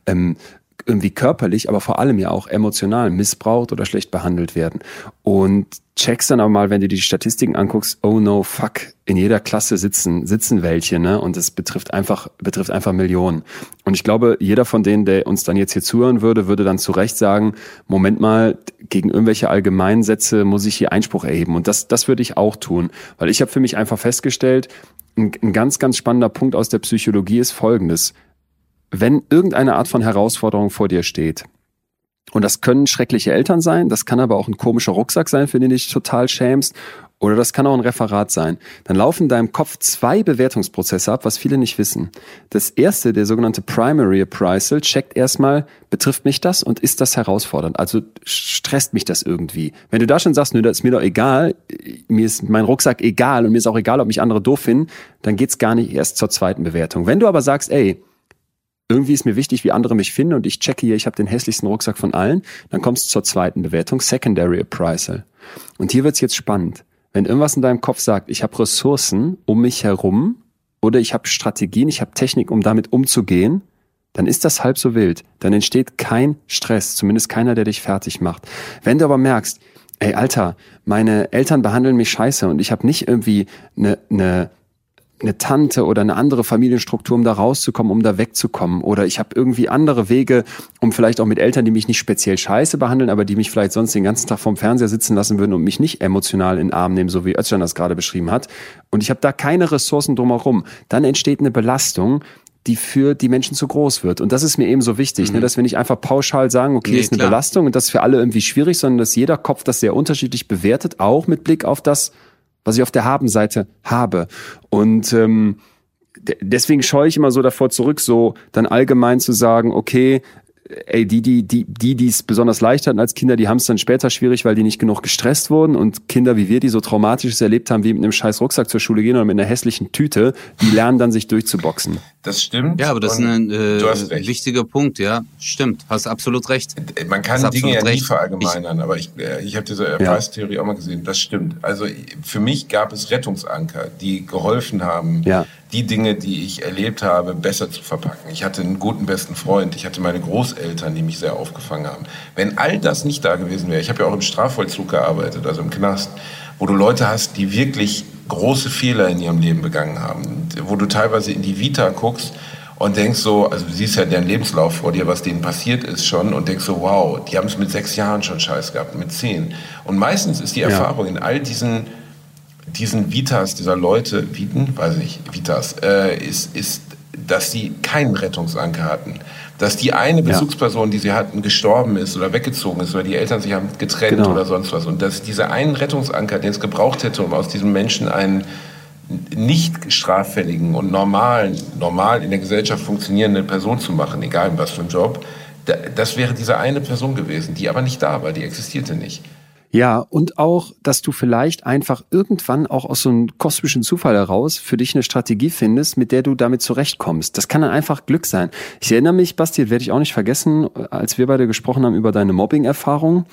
ähm, irgendwie körperlich, aber vor allem ja auch emotional missbraucht oder schlecht behandelt werden. Und checkst dann aber mal, wenn du die Statistiken anguckst, oh no, fuck, in jeder Klasse sitzen, sitzen welche, ne? Und es betrifft einfach, betrifft einfach Millionen. Und ich glaube, jeder von denen, der uns dann jetzt hier zuhören würde, würde dann zu Recht sagen, Moment mal, gegen irgendwelche Allgemeinsätze muss ich hier Einspruch erheben. Und das, das würde ich auch tun. Weil ich habe für mich einfach festgestellt, ein, ein ganz, ganz spannender Punkt aus der Psychologie ist folgendes. Wenn irgendeine Art von Herausforderung vor dir steht, und das können schreckliche Eltern sein, das kann aber auch ein komischer Rucksack sein, für den du dich total schämst, oder das kann auch ein Referat sein. Dann laufen in deinem Kopf zwei Bewertungsprozesse ab, was viele nicht wissen. Das erste, der sogenannte Primary Appraisal, checkt erstmal, betrifft mich das und ist das herausfordernd? Also stresst mich das irgendwie? Wenn du da schon sagst, nö, das ist mir doch egal, mir ist mein Rucksack egal und mir ist auch egal, ob mich andere doof finden, dann geht's gar nicht erst zur zweiten Bewertung. Wenn du aber sagst, ey, irgendwie ist mir wichtig, wie andere mich finden und ich checke hier, ich habe den hässlichsten Rucksack von allen, dann kommst du zur zweiten Bewertung, Secondary Appraisal. Und hier wird's jetzt spannend. Wenn irgendwas in deinem Kopf sagt, ich habe Ressourcen um mich herum oder ich habe Strategien, ich habe Technik, um damit umzugehen, dann ist das halb so wild. Dann entsteht kein Stress, zumindest keiner, der dich fertig macht. Wenn du aber merkst, ey Alter, meine Eltern behandeln mich scheiße und ich habe nicht irgendwie eine, eine eine Tante oder eine andere Familienstruktur, um da rauszukommen, um da wegzukommen. Oder ich habe irgendwie andere Wege, um vielleicht auch mit Eltern, die mich nicht speziell scheiße behandeln, aber die mich vielleicht sonst den ganzen Tag vorm Fernseher sitzen lassen würden und mich nicht emotional in den Arm nehmen, so wie Özcan das gerade beschrieben hat. Und ich habe da keine Ressourcen drumherum. Dann entsteht eine Belastung, die für die Menschen zu groß wird. Und das ist mir eben so wichtig, ne, mhm. ne, dass wir nicht einfach pauschal sagen, okay, nee, ist eine klar. Belastung und das ist für alle irgendwie schwierig, sondern dass jeder Kopf das sehr unterschiedlich bewertet, auch mit Blick auf das, was ich auf der Habenseite habe. Und ähm, deswegen scheue ich immer so davor zurück, so dann allgemein zu sagen, okay, ey, die, die, die, die, die es besonders leicht hatten als Kinder, die haben es dann später schwierig, weil die nicht genug gestresst wurden und Kinder wie wir, die so Traumatisches erlebt haben, wie mit einem scheiß Rucksack zur Schule gehen oder mit einer hässlichen Tüte, die lernen dann sich durchzuboxen. Das stimmt. Ja, aber das ist ein äh, wichtiger Punkt, ja. Stimmt, hast absolut recht. Man kann hast Dinge ja nie verallgemeinern, ich, aber ich, äh, ich habe diese Erfahrungstheorie ja. auch mal gesehen, das stimmt. Also für mich gab es Rettungsanker, die geholfen haben, ja die Dinge, die ich erlebt habe, besser zu verpacken. Ich hatte einen guten besten Freund, ich hatte meine Großeltern, die mich sehr aufgefangen haben. Wenn all das nicht da gewesen wäre, ich habe ja auch im Strafvollzug gearbeitet, also im Knast, wo du Leute hast, die wirklich große Fehler in ihrem Leben begangen haben, wo du teilweise in die Vita guckst und denkst so, also du siehst ja deren Lebenslauf vor dir, was denen passiert ist schon und denkst so, wow, die haben es mit sechs Jahren schon scheiß gehabt, mit zehn. Und meistens ist die Erfahrung ja. in all diesen diesen Vitas dieser Leute, Viten, weiß ich, Vitas, äh, ist, ist, dass sie keinen Rettungsanker hatten. Dass die eine Bezugsperson, die sie hatten, gestorben ist oder weggezogen ist oder die Eltern sich haben getrennt genau. oder sonst was. Und dass dieser einen Rettungsanker, den es gebraucht hätte, um aus diesem Menschen einen nicht straffälligen und normalen, normal in der Gesellschaft funktionierenden Person zu machen, egal was für ein Job, das wäre diese eine Person gewesen, die aber nicht da war, die existierte nicht. Ja, und auch, dass du vielleicht einfach irgendwann auch aus so einem kosmischen Zufall heraus für dich eine Strategie findest, mit der du damit zurechtkommst. Das kann dann einfach Glück sein. Ich erinnere mich, Basti, werde ich auch nicht vergessen, als wir beide gesprochen haben über deine Mobbing-Erfahrung.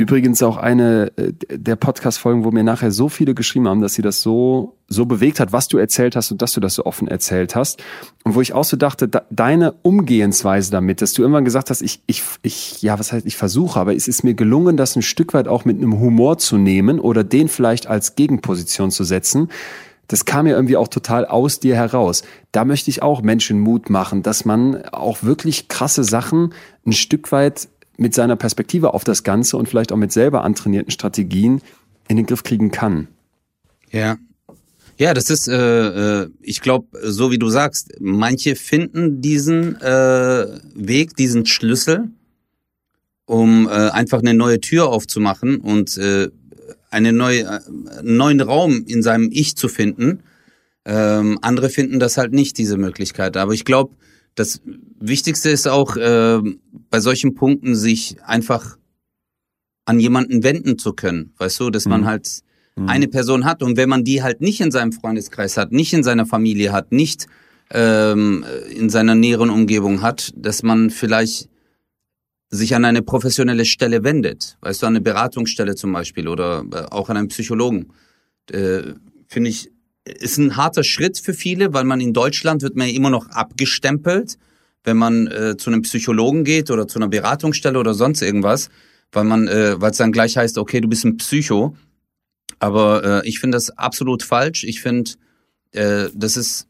Übrigens auch eine äh, der Podcast-Folgen, wo mir nachher so viele geschrieben haben, dass sie das so, so bewegt hat, was du erzählt hast und dass du das so offen erzählt hast. Und wo ich auch so dachte, da, deine Umgehensweise damit, dass du irgendwann gesagt hast, ich, ich, ich, ja, was heißt, ich versuche, aber es ist mir gelungen, das ein Stück weit auch mit einem Humor zu nehmen oder den vielleicht als Gegenposition zu setzen. Das kam ja irgendwie auch total aus dir heraus. Da möchte ich auch Menschen Mut machen, dass man auch wirklich krasse Sachen ein Stück weit mit seiner Perspektive auf das Ganze und vielleicht auch mit selber antrainierten Strategien in den Griff kriegen kann. Ja. Ja, das ist, äh, äh ich glaube, so wie du sagst, manche finden diesen äh, Weg, diesen Schlüssel, um äh, einfach eine neue Tür aufzumachen und äh, eine neue, äh, einen neuen Raum in seinem Ich zu finden. Ähm, andere finden das halt nicht, diese Möglichkeit. Aber ich glaube, das Wichtigste ist auch äh, bei solchen Punkten sich einfach an jemanden wenden zu können, weißt du, dass mhm. man halt mhm. eine Person hat und wenn man die halt nicht in seinem Freundeskreis hat, nicht in seiner Familie hat, nicht ähm, in seiner näheren Umgebung hat, dass man vielleicht sich an eine professionelle Stelle wendet, weißt du, an eine Beratungsstelle zum Beispiel oder äh, auch an einen Psychologen. Äh, Finde ich ist ein harter Schritt für viele, weil man in Deutschland wird man ja immer noch abgestempelt, wenn man äh, zu einem Psychologen geht oder zu einer Beratungsstelle oder sonst irgendwas, weil man, äh, weil es dann gleich heißt, okay, du bist ein Psycho. Aber äh, ich finde das absolut falsch. Ich finde, äh, das ist,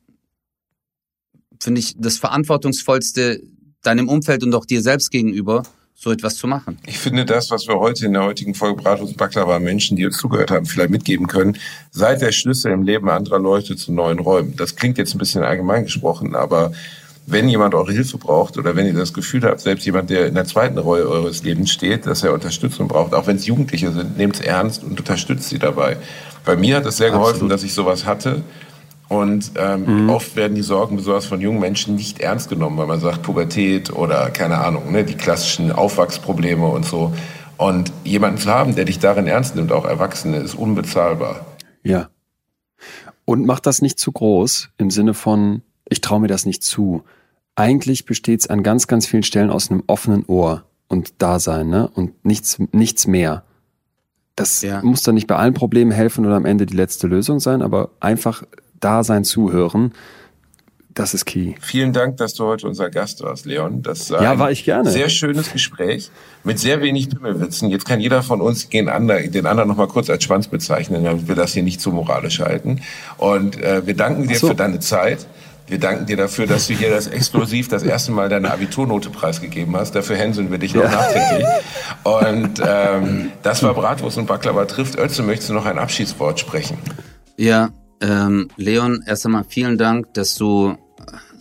finde ich, das verantwortungsvollste deinem Umfeld und auch dir selbst gegenüber, so etwas zu machen. Ich finde das, was wir heute in der heutigen Folge Bratwurst Baklava Menschen, die uns zugehört haben, vielleicht mitgeben können, seid der Schlüssel im Leben anderer Leute zu neuen Räumen. Das klingt jetzt ein bisschen allgemein gesprochen, aber wenn jemand eure Hilfe braucht oder wenn ihr das Gefühl habt, selbst jemand, der in der zweiten Rolle eures Lebens steht, dass er Unterstützung braucht, auch wenn es Jugendliche sind, nehmt es ernst und unterstützt sie dabei. Bei mir hat es sehr geholfen, Absolut. dass ich sowas hatte. Und ähm, mhm. oft werden die Sorgen besonders von jungen Menschen nicht ernst genommen, weil man sagt Pubertät oder keine Ahnung, ne, die klassischen Aufwachsprobleme und so. Und jemanden zu haben, der dich darin ernst nimmt, auch Erwachsene, ist unbezahlbar. Ja. Und macht das nicht zu groß im Sinne von, ich traue mir das nicht zu. Eigentlich besteht es an ganz, ganz vielen Stellen aus einem offenen Ohr und Dasein, ne? Und nichts, nichts mehr. Das ja. muss dann nicht bei allen Problemen helfen oder am Ende die letzte Lösung sein, aber einfach da sein Zuhören, das ist key. Vielen Dank, dass du heute unser Gast warst, Leon. Das war ja, war ich gerne. Sehr schönes Gespräch mit sehr wenig Pimmelwitzen. Jetzt kann jeder von uns den anderen, den anderen noch mal kurz als Schwanz bezeichnen, damit wir das hier nicht zu moralisch halten. Und äh, wir danken dir so. für deine Zeit. Wir danken dir dafür, dass du hier das exklusiv das erste Mal deine Abiturnote preisgegeben hast. Dafür hänseln wir dich noch ja. nachträglich. Und ähm, das war Bratwurst und Baklava trifft. Özze, möchtest du noch ein Abschiedswort sprechen? Ja, ähm, Leon, erst einmal vielen Dank, dass du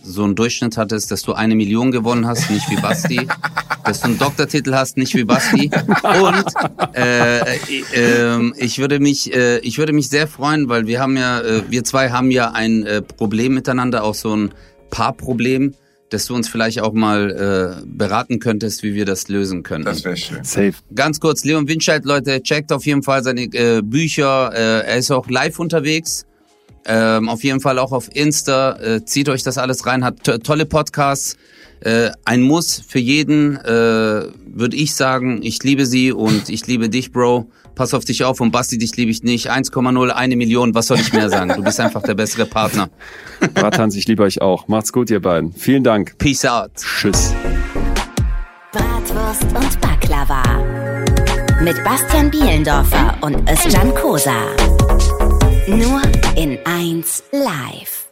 so einen Durchschnitt hattest, dass du eine Million gewonnen hast, nicht wie Basti, dass du einen Doktortitel hast, nicht wie Basti. Und äh, äh, ich würde mich, äh, ich würde mich sehr freuen, weil wir haben ja, äh, wir zwei haben ja ein äh, Problem miteinander, auch so ein Paarproblem, dass du uns vielleicht auch mal äh, beraten könntest, wie wir das lösen können. Das wäre schön. Safe. Ganz kurz, Leon Winscheid, Leute, checkt auf jeden Fall seine äh, Bücher. Äh, er ist auch live unterwegs. Ähm, auf jeden Fall auch auf Insta. Äh, zieht euch das alles rein. Hat tolle Podcasts. Äh, ein Muss für jeden, äh, würde ich sagen. Ich liebe sie und ich liebe dich, Bro. Pass auf dich auf und Basti, dich liebe ich nicht. 1,0, eine Million, was soll ich mehr sagen? Du bist einfach der bessere Partner. Bratans, ich liebe euch auch. Macht's gut, ihr beiden. Vielen Dank. Peace out. Tschüss. Bratwurst und Baklava. Mit Bastian Bielendorfer und Özcan Kosa. Nur in 1 Live.